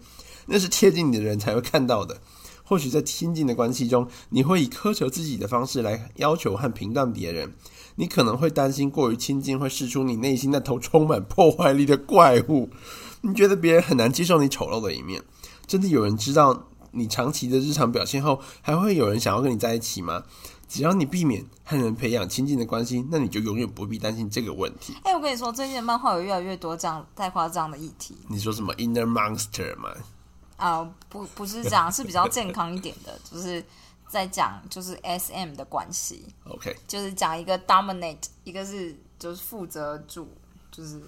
那是贴近你的人才会看到的。或许在亲近的关系中，你会以苛求自己的方式来要求和评断别人，你可能会担心过于亲近会试出你内心那头充满破坏力的怪物，你觉得别人很难接受你丑陋的一面。真的有人知道你长期的日常表现后，还会有人想要跟你在一起吗？只要你避免和人培养亲近的关系，那你就永远不必担心这个问题。哎、我跟你说，最近的漫画有越来越多这样太夸张的议题你说什么 inner monster 吗？啊、不不是这样，是比较健康一点的，就是在讲就是 S M 的关系，OK，就是讲一个 dominate，一个是就是负责主，就是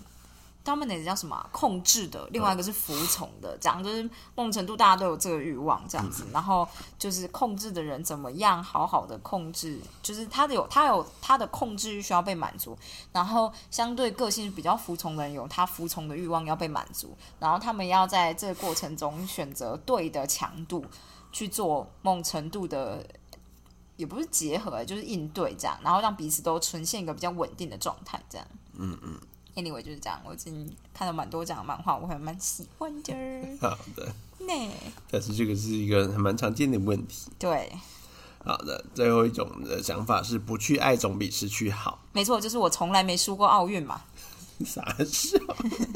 dominate 叫什么啊、控制的，另外一个是服从的，讲就是某种程度大家都有这个欲望这样子，然后就是控制的人怎么样好好的控制，就是他的有他有他的控制欲需要被满足，然后相对个性比较服从的人有他服从的欲望要被满足，然后他们要在这个过程中选择对的强度去做某种程度的。也不是结合，就是应对这样，然后让彼此都呈现一个比较稳定的状态，这样。嗯嗯。Anyway，就是这样。我最近看了蛮多这样的漫画，我还蛮喜欢的。好的，那，但是这个是一个还蛮常见的问题。对，好的，最后一种的想法是不去爱总比失去好。没错，就是我从来没输过奥运嘛。傻笑。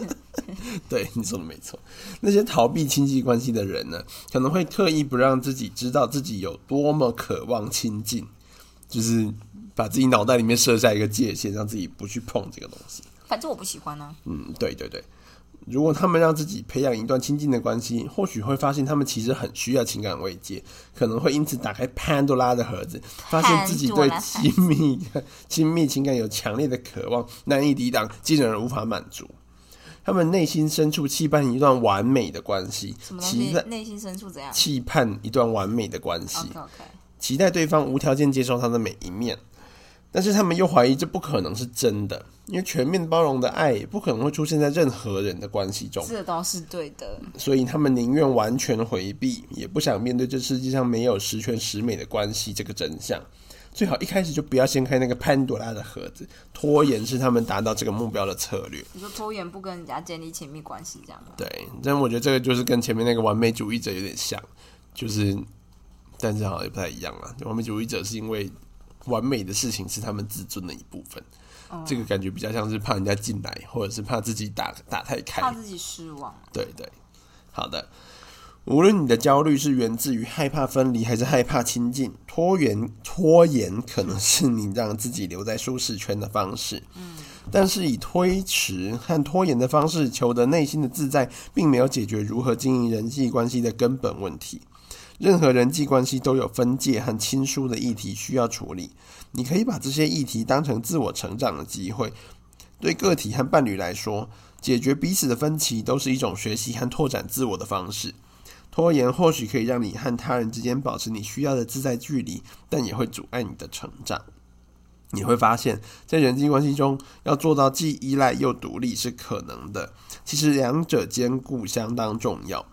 对，你说的没错。那些逃避亲戚关系的人呢，可能会刻意不让自己知道自己有多么渴望亲近，就是把自己脑袋里面设下一个界限，让自己不去碰这个东西。反正我不喜欢呢、嗯，对对对。如果他们让自己培养一段亲近的关系，或许会发现他们其实很需要情感慰藉，可能会因此打开潘多拉的盒子，发现自己对 亲密、亲密情感有强烈的渴望，难以抵挡，竟然无法满足。他们内心深处期盼一段完美的关系期待？内心深处怎样期盼一段完美的关系。OK，期待对方无条件接受他的每一面，但是他们又怀疑这不可能是真的，因为全面包容的爱也不可能会出现在任何人的关系中，这倒是对的。所以他们宁愿完全回避，也不想面对这世界上没有十全十美的关系这个真相。最好一开始就不要掀开那个潘多拉的盒子，拖延是他们达到这个目标的策略。你说拖延不跟人家建立亲密关系，这样吗？对，但我觉得这个就是跟前面那个完美主义者有点像，就是，但是好像也不太一样啊。完美主义者是因为完美的事情是他们自尊的一部分，这个感觉比较像是怕人家进来，或者是怕自己打打太开。怕自己失望。对对，好的。无论你的焦虑是源自于害怕分离，还是害怕亲近，拖延拖延可能是你让自己留在舒适圈的方式。嗯，但是以推迟和拖延的方式求得内心的自在，并没有解决如何经营人际关系的根本问题。任何人际关系都有分界和亲疏的议题需要处理。你可以把这些议题当成自我成长的机会。对个体和伴侣来说，解决彼此的分歧都是一种学习和拓展自我的方式。拖延或许可以让你和他人之间保持你需要的自在距离，但也会阻碍你的成长。你会发现在人际关系中，要做到既依赖又独立是可能的。其实两者兼顾相当重要。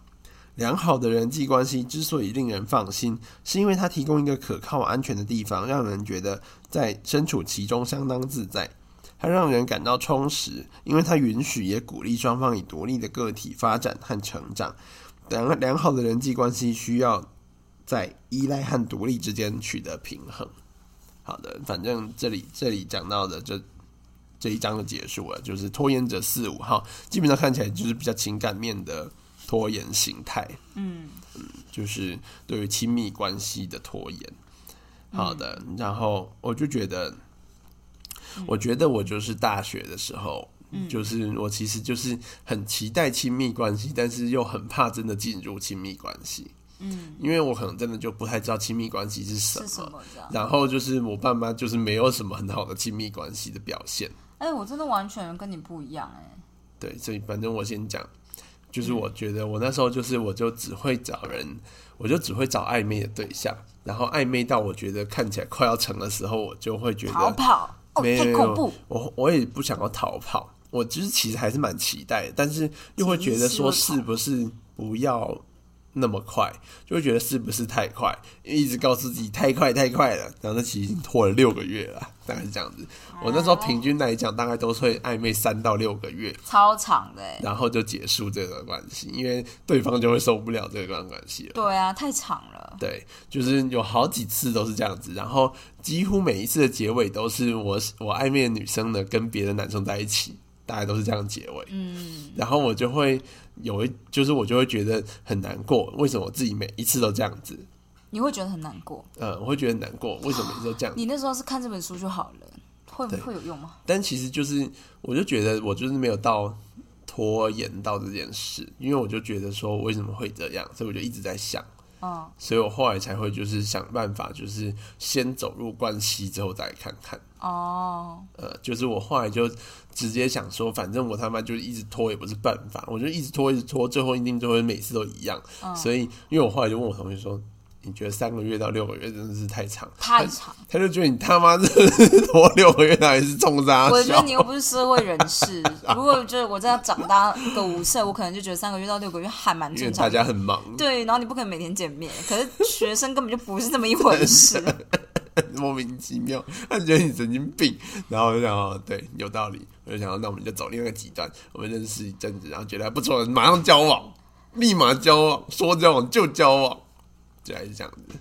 良好的人际关系之所以令人放心，是因为它提供一个可靠、安全的地方，让人觉得在身处其中相当自在。它让人感到充实，因为它允许也鼓励双方以独立的个体发展和成长。良良好的人际关系需要在依赖和独立之间取得平衡。好的，反正这里这里讲到的就这一章就结束了，就是拖延者四五号，基本上看起来就是比较情感面的拖延形态。嗯。就是对于亲密关系的拖延。好的，然后我就觉得，我觉得我就是大学的时候，就是我其实就是很期待亲密关系，但是又很怕真的进入亲密关系，嗯，因为我可能真的就不太知道亲密关系是什么。然后就是我爸妈就是没有什么很好的亲密关系的表现，哎、我真的完全跟你不一样哎、对，所以反正我先讲，就是我觉得我那时候就是我就只会找人，我就只会找暧昧的对象，然后暧昧到我觉得看起来快要成的时候，我就会觉得逃跑哦，没有太恐怖。我我也不想要逃跑，我就是其实还是蛮期待的，但是又会觉得说是不是不要那么快，就会觉得是不是太快，一直告诉自己太快太快了，然后那其实已经拖了六个月了，大概是这样子。我那时候平均来讲，大概都会暧昧三到六个月，超长的哎、然后就结束这段关系，因为对方就会受不了这段关系了。对啊，太长了。对，就是有好几次都是这样子，然后几乎每一次的结尾都是我我暧昧的女生呢跟别的男生在一起，大概都是这样结尾。嗯，然后我就会有一，就是我就会觉得很难过，为什么我自己每一次都这样子？你会觉得很难过。呃，我会觉得很难过，为什么每次都这样？你那时候是看这本书就好了，会对会有用吗？但其实就是，我就觉得我就是没有到拖延到这件事，因为我就觉得说为什么会这样，所以我就一直在想。哦，所以我后来才会就是想办法，就是先走入关系之后再看看。哦，呃，就是我后来就直接想说，反正我他妈就一直拖也不是办法，我就一直拖一直拖，最后一定就会每次都一样。嗯所以，因为我后来就问我同学说，你觉得三个月到六个月真的是太长？太长。他就觉得你他妈是拖六个月到底是冲啥小我觉得你又不是社会人士，如果就是我这样长大个五岁，我可能就觉得三个月到六个月还蛮正常大。家很忙，对，然后你不可能每天见面，可是学生根本就不是这么一回事。莫名其妙，他觉得你神经病，然后我就想哦，对，有道理，我就想说，那我们就走另外一个极端，我们认识一阵子，然后觉得还不错，马上交往，立马交往，说交往就交往，就还是这样子。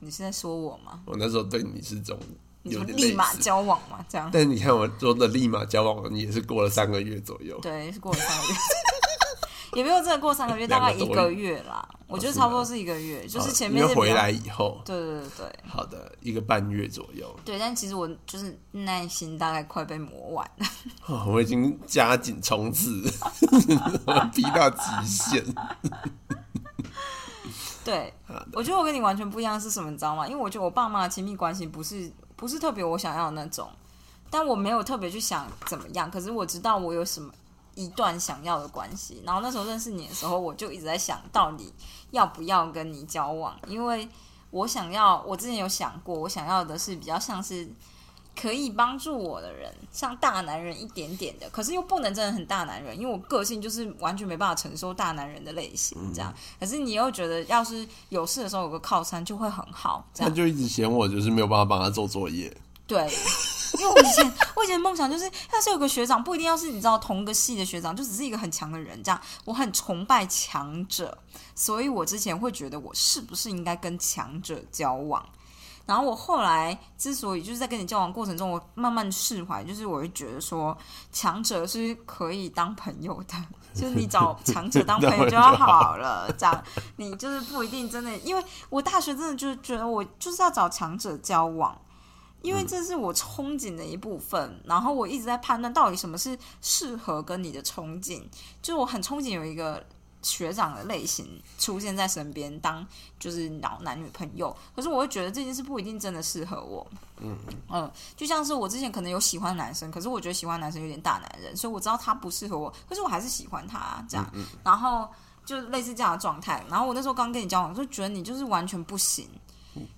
你是在说我吗？我那时候对你是这种有点立马，交往嘛？这样。但你看我说的立马交往，你也是过了三个月左右，对，是过了三个月，也没有真的过三个月，大概一个月啦。我觉得差不多是一个月，就是前面回来以后，对对对对好的一个半月左右，对，但其实我就是耐心大概快被磨完了。哦我已经加紧冲刺，逼到极限。对，我觉得我跟你完全不一样是什么，你知道吗？因为我觉得我爸妈的亲密关系不是不是特别我想要的那种，但我没有特别去想怎么样，可是我知道我有什么一段想要的关系。然后那时候认识你的时候，我就一直在想到底要不要跟你交往，因为我想要，我之前有想过，我想要的是比较像是。可以帮助我的人，像大男人一点点的，可是又不能真的很大男人，因为我个性就是完全没办法承受大男人的类型，这样。可是你又觉得，要是有事的时候有个靠山就会很好，这样。他就一直嫌我就是没有办法帮他做作业，对，因为我以前我以前梦想就是，要是有个学长，不一定要是你知道同个系的学长，就只是一个很强的人，这样。我很崇拜强者，所以我之前会觉得我是不是应该跟强者交往。然后我后来之所以就是在跟你交往过程中，我慢慢释怀，就是我会觉得说，强者是可以当朋友的，就是你找强者当朋友就好了，这样你就是不一定真的，因为我大学真的就是觉得我就是要找强者交往。因为这是我憧憬的一部分，然后我一直在判断到底什么是适合跟你的憧憬，就是我很憧憬有一个学长的类型出现在身边，当就是老男女朋友。可是我会觉得这件事不一定真的适合我。嗯嗯，就像是我之前可能有喜欢男生，可是我觉得喜欢男生有点大男人，所以我知道他不适合我，可是我还是喜欢他这样。然后就类似这样的状态。然后我那时候刚跟你交往，就觉得你就是完全不行。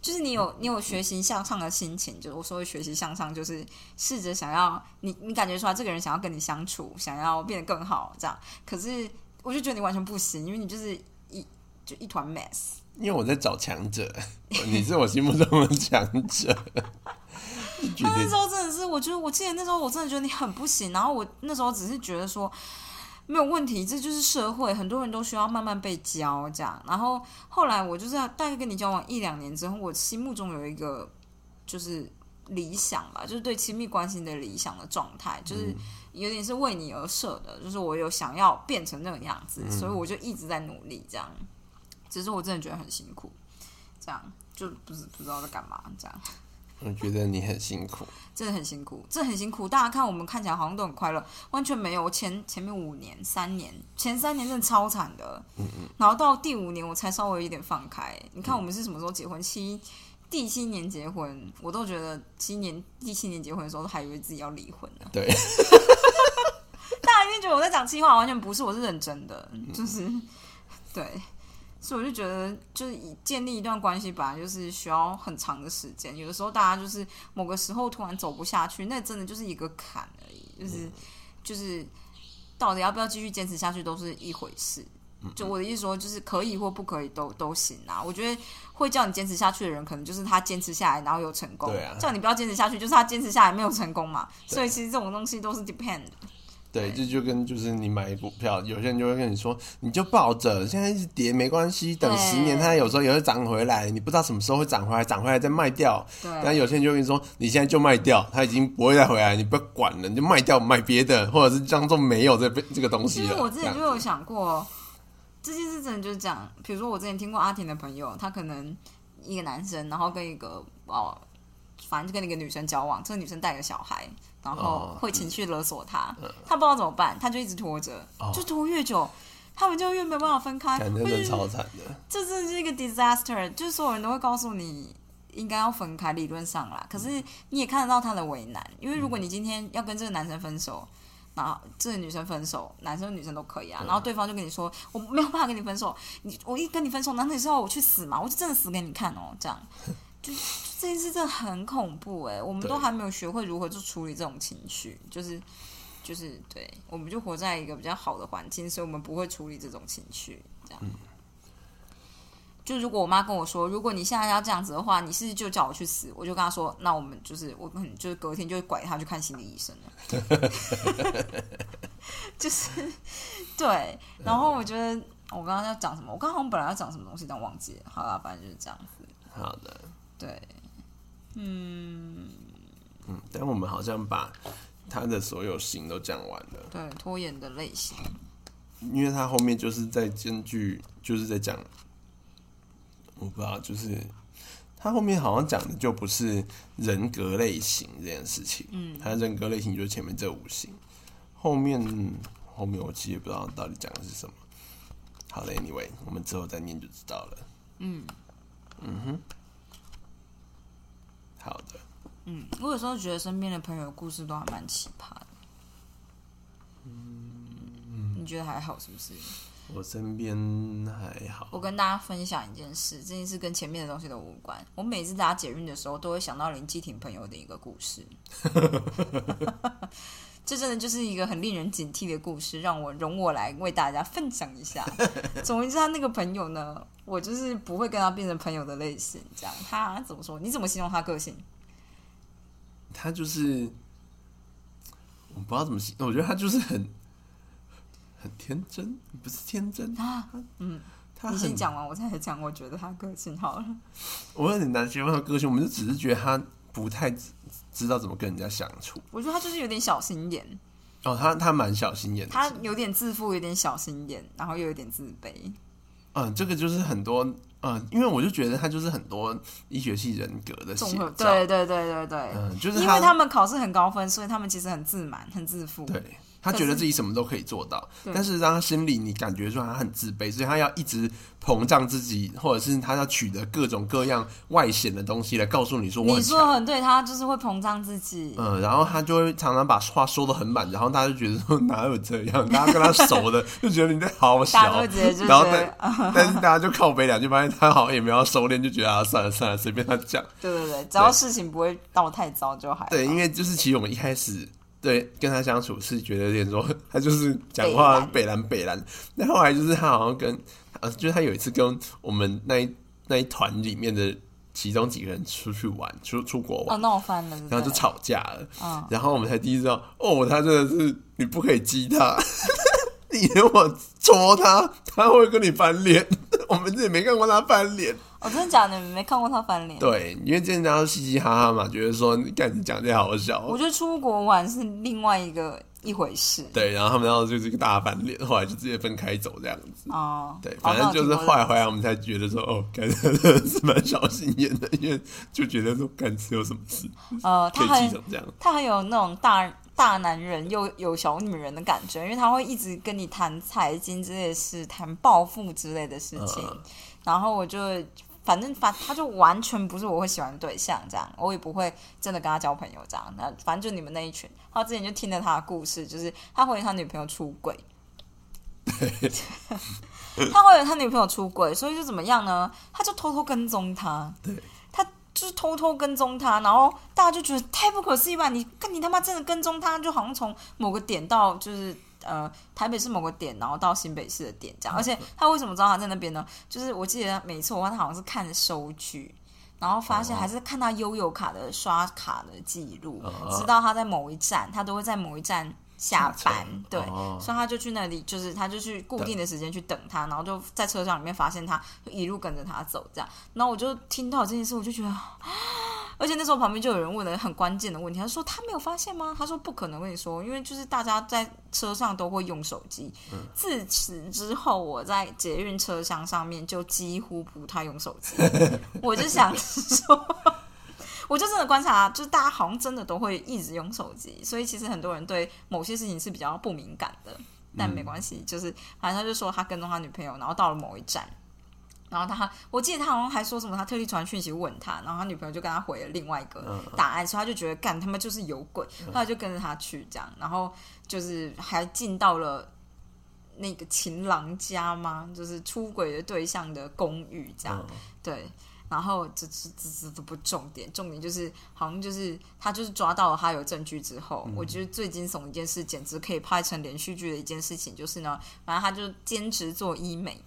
就是你有你有学习向上的心情，就是我所谓学习向上，就是试着想要你你感觉出来这个人想要跟你相处，想要变得更好这样。可是我就觉得你完全不行，因为你就是一就一团 mess。因为我在找强者，你是我心目中的强者。那那时候真的是，我觉得我记得那时候我真的觉得你很不行，然后我那时候只是觉得说没有问题，这就是社会，很多人都需要慢慢被教这样。然后后来我就是要大概跟你交往一两年之后，我心目中有一个就是理想吧，就是对亲密关系的理想的状态，就是有点是为你而设的，就是我有想要变成那个样子，所以我就一直在努力这样。只是我真的觉得很辛苦，这样就不是不知道在干嘛这样。我觉得你很辛苦，真的很辛苦，这很辛苦。大家看我们看起来好像都很快乐，完全没有。我前前面五年、三年，前三年真的超惨的，嗯嗯，然后到第五年我才稍微有点放开。你看我们是什么时候结婚？七第七年结婚，我都觉得七年第七年结婚的时候，都还以为自己要离婚呢。对，大家一定觉得我在讲气话，完全不是，我是认真的，就是对。所以我就觉得，就是建立一段关系，本来就是需要很长的时间。有的时候，大家就是某个时候突然走不下去，那真的就是一个坎而已。就是就是到底要不要继续坚持下去，都是一回事。就我的意思说，就是可以或不可以都都行啊。我觉得会叫你坚持下去的人，可能就是他坚持下来，然后有成功。对啊。叫你不要坚持下去，就是他坚持下来没有成功嘛。所以其实这种东西都是 depend。对，这就跟就是你买股票，有些人就会跟你说，你就抱着，现在一直跌没关系，等十年它有时候也会涨回来，你不知道什么时候会涨回来，涨回来再卖掉。对。但有些人就跟你说，你现在就卖掉，它已经不会再回来，你不要管了，你就卖掉买别的，或者是当做没有这这个东西了。因为我之前就有想过，这件事真的就是讲，比如说我之前听过阿婷的朋友，他可能一个男生，然后跟一个哦，反正就跟一个女生交往，这个女生带个小孩。然后会情绪勒索他，他不知道怎么办，他就一直拖着，就拖越久，他们就越没有办法分开，真的超惨的。这是一个 disaster，就是所有人都会告诉你应该要分开，理论上啦。可是你也看得到他的为难，因为如果你今天要跟这个男生分手，然后这个女生分手，男生女生都可以啊。然后对方就跟你说我没有办法跟你分手，你我一跟你分手，难道你是要我去死吗？我就真的死给你看哦，这样就。这件事真的很恐怖哎，我们都还没有学会如何去处理这种情绪，就是就是对，我们就活在一个比较好的环境，所以我们不会处理这种情绪。这样，就如果我妈跟我说，如果你现在要这样子的话，你是就叫我去死，我就跟她说，那我们就是我可能就是隔天就拐她去看心理医生了。就是对，然后我觉得我刚刚要讲什么，我刚刚本来要讲什么东西，但忘记了。好了，反正就是这样子。好的，对。嗯嗯，但我们好像把他的所有型都讲完了。对，拖延的类型，因为他后面就是在根据，就是在讲，我不知道，就是他后面好像讲的就不是人格类型这件事情。嗯，他人格类型就是前面这五型，后面后面我其实也不知道到底讲的是什么。好的，Anyway，我们之后再念就知道了。嗯嗯哼。好的，嗯，我有时候觉得身边的朋友故事都还蛮奇葩的。嗯，你觉得还好是不是？我身边还好。我跟大家分享一件事，这件事跟前面的东西都无关。我每次搭捷运的时候，都会想到林继廷朋友的一个故事。这真的就是一个很令人警惕的故事，让我容我来为大家分享一下。总之，他那个朋友呢？我就是不会跟他变成朋友的类型，这样他怎么说？你怎么形容他个性？他就是我不知道怎么形容，我觉得他就是很很天真，不是天真啊？嗯，你先讲完，我再讲。我觉得他个性好了，我有点难形容他个性，我们就只是觉得他不太知道怎么跟人家相处。我觉得他就是有点小心眼哦，他他蛮小心眼，他有点自负，有点小心眼，然后又有点自卑。嗯，这个就是很多，嗯，因为我就觉得他就是很多医学系人格的综合，对对对对对，嗯，就是因为他们考试很高分，所以他们其实很自满、很自负，对。他觉得自己什么都可以做到，但是让他心里你感觉说他很自卑，所以他要一直膨胀自己，或者是他要取得各种各样外显的东西来告诉你说，你说很对，他就是会膨胀自己。嗯，然后他就会常常把话说的很满，然后大家就觉得说哪有这样？大家跟他熟的 就觉得你在好小，然后但但是大家就靠北两句，发现他好像也没有收敛，就觉得啊算了算了，随便他讲。对对对，只要事情不会到太糟就还。对，因为就是其实我们一开始。对，跟他相处是觉得有点说，他就是讲话北蓝北蓝。那后来就是他好像跟，呃，就是他有一次跟我们那一那一团里面的其中几个人出去玩，出出国玩，闹翻了，然后就吵架了。嗯，然后我们才第一次知道，哦，他真的是你不可以激他，你如果戳他，他会跟你翻脸。我们自己没看过他翻脸。哦，真的假的？你没看过他翻脸？对，因为之前大家都嘻嘻哈哈嘛，觉得说你干你讲这好笑。我觉得出国玩是另外一个一回事。对，然后他们然后就是一个大翻脸，后来就直接分开走这样子。哦，对，反正就是后来回来我们才觉得说，哦，干真的是蛮小心眼的，因为就觉得说干是有什么事，呃，他很这样。他很有那种大大男人又有小女人的感觉，因为他会一直跟你谈财经之类的事，谈暴富之类的事情。嗯然后我就反正反他就完全不是我会喜欢的对象，这样我也不会真的跟他交朋友这样。那反正就你们那一群，他之前就听了他的故事，就是他怀疑他女朋友出轨。他怀疑他女朋友出轨，所以就怎么样呢？他就偷偷跟踪他。对，他就是偷偷跟踪他，然后大家就觉得太不可思议吧？你看你他妈真的跟踪他，就好像从某个点到就是呃台北市某个点，然后到新北市的点这样。而且他为什么知道他在那边呢？就是我记得每次我问他好像是看收据。然后发现还是看他悠游卡的刷卡的记录，哦知道他在某一站，他都会在某一站下下班车，对，哦所以他就去那里，就是他就去固定的时间去等他，然后就在车厢里面发现他，就一路跟着他走这样。然后我就听到这件事，我就觉得，而且那时候旁边就有人问了很关键的问题，他说他没有发现吗？他说不可能，跟你说，因为就是大家在车上都会用手机。自此之后，我在捷运车厢上面就几乎不太用手机，我就想说。我就真的观察，就是大家好像真的都会一直用手机，所以其实很多人对某些事情是比较不敏感的，但没关系，就是反正他就说他跟踪他女朋友，然后到了某一站，然后他我记得他好像还说什么，他特地传讯息问他，然后他女朋友就跟他回了另外一个答案，所以他就觉得干他们就是有鬼，后来就跟着他去这样，然后就是还进到了。那个情郎家吗？就是出轨的对象的公寓这样，嗯对。然后这这这这都不重点，重点就是好像就是他就是抓到了他有证据之后，我觉得最惊悚一件事，简直可以拍成连续剧的一件事情，就是呢，反正他就兼职做医美。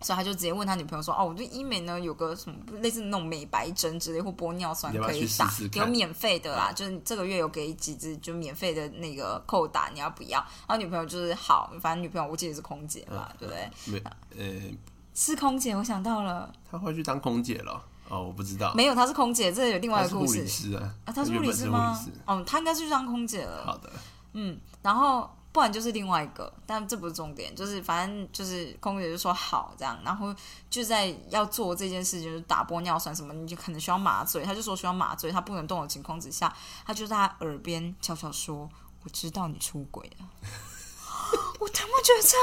所以他就直接问他女朋友说：“哦，我对医美呢有个什么类似那种美白针之类或玻尿酸可以打，有免费的啦，就是这个月有给几支就免费的那个扣打，你要不要？”然后女朋友就是好，反正女朋友我记得是空姐嘛，对不对？没呃，是空姐，我想到了，她会去当空姐了哦，我不知道，没有，她是空姐，这有另外一个故事他是护理师啊，啊，她是原本是护理师吗？哦，她应该是去当空姐了。好的，嗯，然后不然就是另外一个，但这不是重点，就是反正就是空姐就说好这样，然后就在要做这件事情，就是打玻尿酸什么，你就可能需要麻醉，他就说需要麻醉，他不能动的情况之下，他就在他耳边悄悄说：“我知道你出轨了。”我他妈觉得超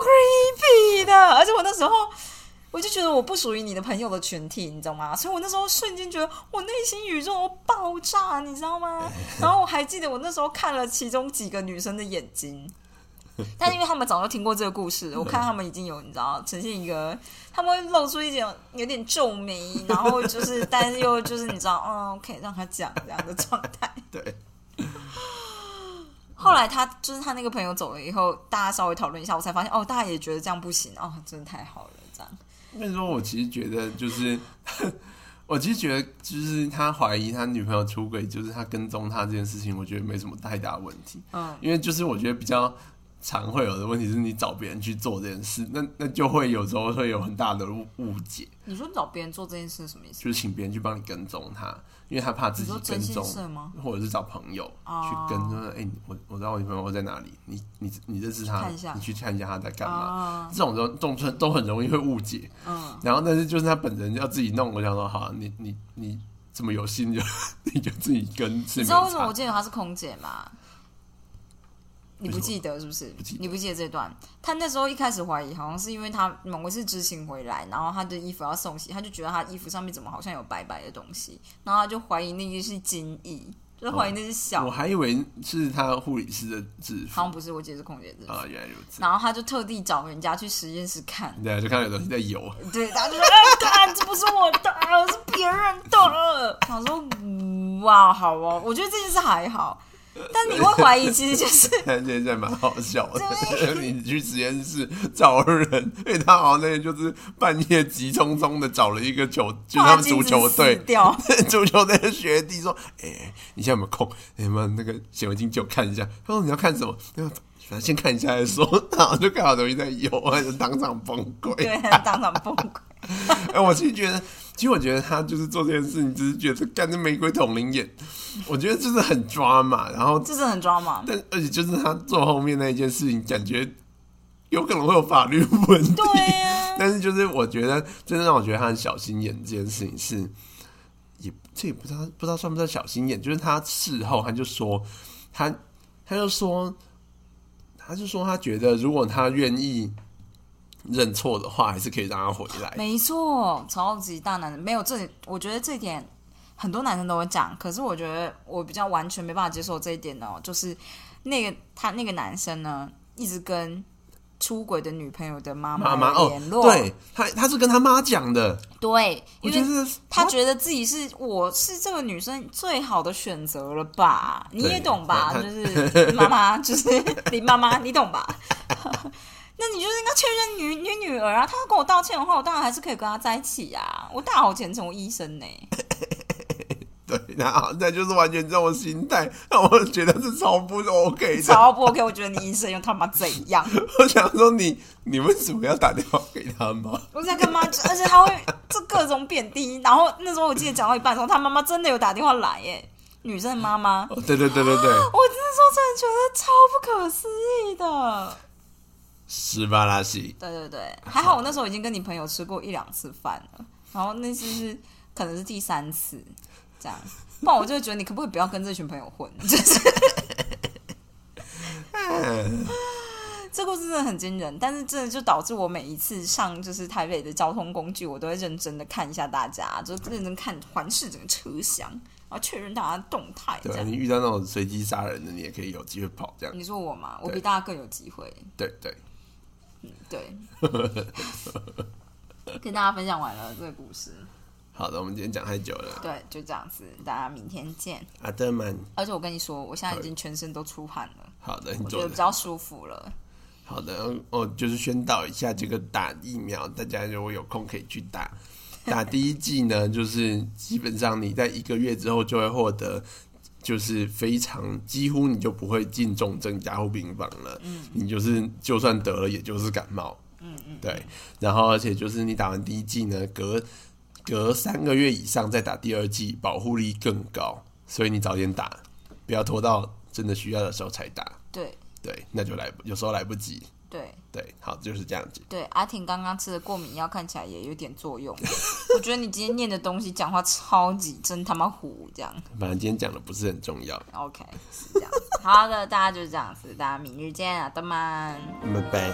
creepy 的，而且我那时候。我就觉得我不属于你的朋友的群体，你知道吗？所以我那时候瞬间觉得我内心宇宙爆炸，你知道吗？然后我还记得我那时候看了其中几个女生的眼睛，但因为他们早就听过这个故事，我看他们已经有你知道呈现一个，他们会露出一点有点皱眉，然后就是但是又就是你知道，嗯，OK，让他讲这样的状态。对，后来他就是他那个朋友走了以后，大家稍微讨论一下，我才发现哦，大家也觉得这样不行哦，真的太好了，这样。那时候我其实觉得就是，我其实觉得就是他怀疑他女朋友出轨，就是他跟踪他这件事情，我觉得没什么太大问题。嗯，因为就是我觉得比较常会有的问题是你找别人去做这件事，那那就会有时候会有很大的误误解，你说找别人做这件事是什么意思？就是请别人去帮你跟踪他，因为他怕自己跟踪，或者是找朋友哦。去跟，说哎、我我知道我女朋友在哪里，你你你认识她你去看一下她在干嘛。啊，这种都都都很容易会误解，嗯，然后但是就是他本人要自己弄，我想说好，你你你这么有心就 你就自己跟，你知道为什么我记得她是空姐吗？你不记得是不是？不记得你不记得这段？他那时候一开始怀疑，好像是因为他某一次知情回来，然后他的衣服要送洗，他就觉得他衣服上面怎么好像有白白的东西，然后他就怀疑那个是金翼，就是怀疑那是小，我还以为是他护理师的制服 好像不是，我记得是空姐制服。啊，原来如此。然后他就特地找人家去实验室看，对，就看到有东西在游，对，他就说：“哎，干，这不是我的，是别人的。”想说：“嗯哇，好哦，我觉得这件事还好，但你会怀疑，其实就是但现在蛮好笑的。你去实验室找人，因为他好像那天就是半夜急匆匆的找了一个球，就是他们足球队。足球队的学弟说：“哎、你现在有没有空？你有没有那个显微镜借我看一下？”他说：“你要看什么？那个反正先看一下再说。”然后就看到东西在游，他就当场崩溃。对，当场崩溃。哎、我其实觉得，其实我觉得他就是做这件事情，只是觉得干这玫瑰同龄演，我觉得就是很抓嘛。然后，这是很抓嘛？但而且就是他做后面那一件事情，感觉有可能会有法律问题。对呀、但是就是我觉得，真的让我觉得他很小心眼这件事情是，也这也不知道不知道算不算小心眼，就是他事后他就说，他他就说，他就说他觉得如果他愿意认错的话，还是可以让他回来。没错，超级大男人没有这里，我觉得这一点很多男生都会讲，可是我觉得我比较完全没办法接受这一点哦，就是那个他那个男生呢，一直跟出轨的女朋友的妈妈联，络，对他他是跟他妈讲的，对，因为我觉得他觉得自己是我是这个女生最好的选择了吧？你也懂吧？就是妈妈，就是林妈妈，你懂吧？那你就是应该确认女女女儿啊！她要跟我道歉的话，我当然还是可以跟她在一起呀、我大好前程，我医生呢、对，然后那就是完全这种心态，让我觉得是超不 OK 的。超不 OK。我觉得你医生又他妈怎样？我想说你你为什么要打电话给他妈？我在干嘛？而且他会这各种贬低。然后那时候我记得讲到一半的时候，他妈妈真的有打电话来耶，女生的妈妈。哦，对对对对对，我那时候真的觉得超不可思议的。斯巴拉西。对对对，还好我那时候已经跟你朋友吃过一两次饭了，然后那次是可能是第三次这样，不然我就会觉得你可不可以不要跟这群朋友混，就是这故事真的很惊人，但是真的就导致我每一次上就是台北的交通工具，我都会认真的看一下大家，就认真看环视整个车厢，然后确认大家的动态这对啊，你遇到那种随机杀人的，你也可以有机会跑这样。你说我吗？我比大家更有机会。对对，对，跟大家分享完了这个故事。好的，我们今天讲太久了。对，就这样子，大家明天见。阿德曼，而且我跟你说，我现在已经全身都出汗了，好的，你我觉得比较舒服了。好的。我就是宣导一下这个打疫苗，大家如果有空可以去打。打第一剂呢，就是基本上你在一个月之后就会获得，就是非常几乎你就不会进重症加护病房了。嗯，你就是就算得了，也就是感冒。嗯嗯，对。然后而且就是你打完第一剂呢，隔隔三个月以上再打第二剂，保护力更高。所以你早点打，不要拖到真的需要的时候才打。对对，那就来，有时候来不及。对对，好，就是这样子。对，阿婷刚刚吃的过敏药看起来也有点作用。我觉得你今天念的东西讲话超级真他妈糊，这样反正今天讲的不是很重要。OK 是这样。好的，大家就是这样子，大家明日见啊，德曼。拜拜。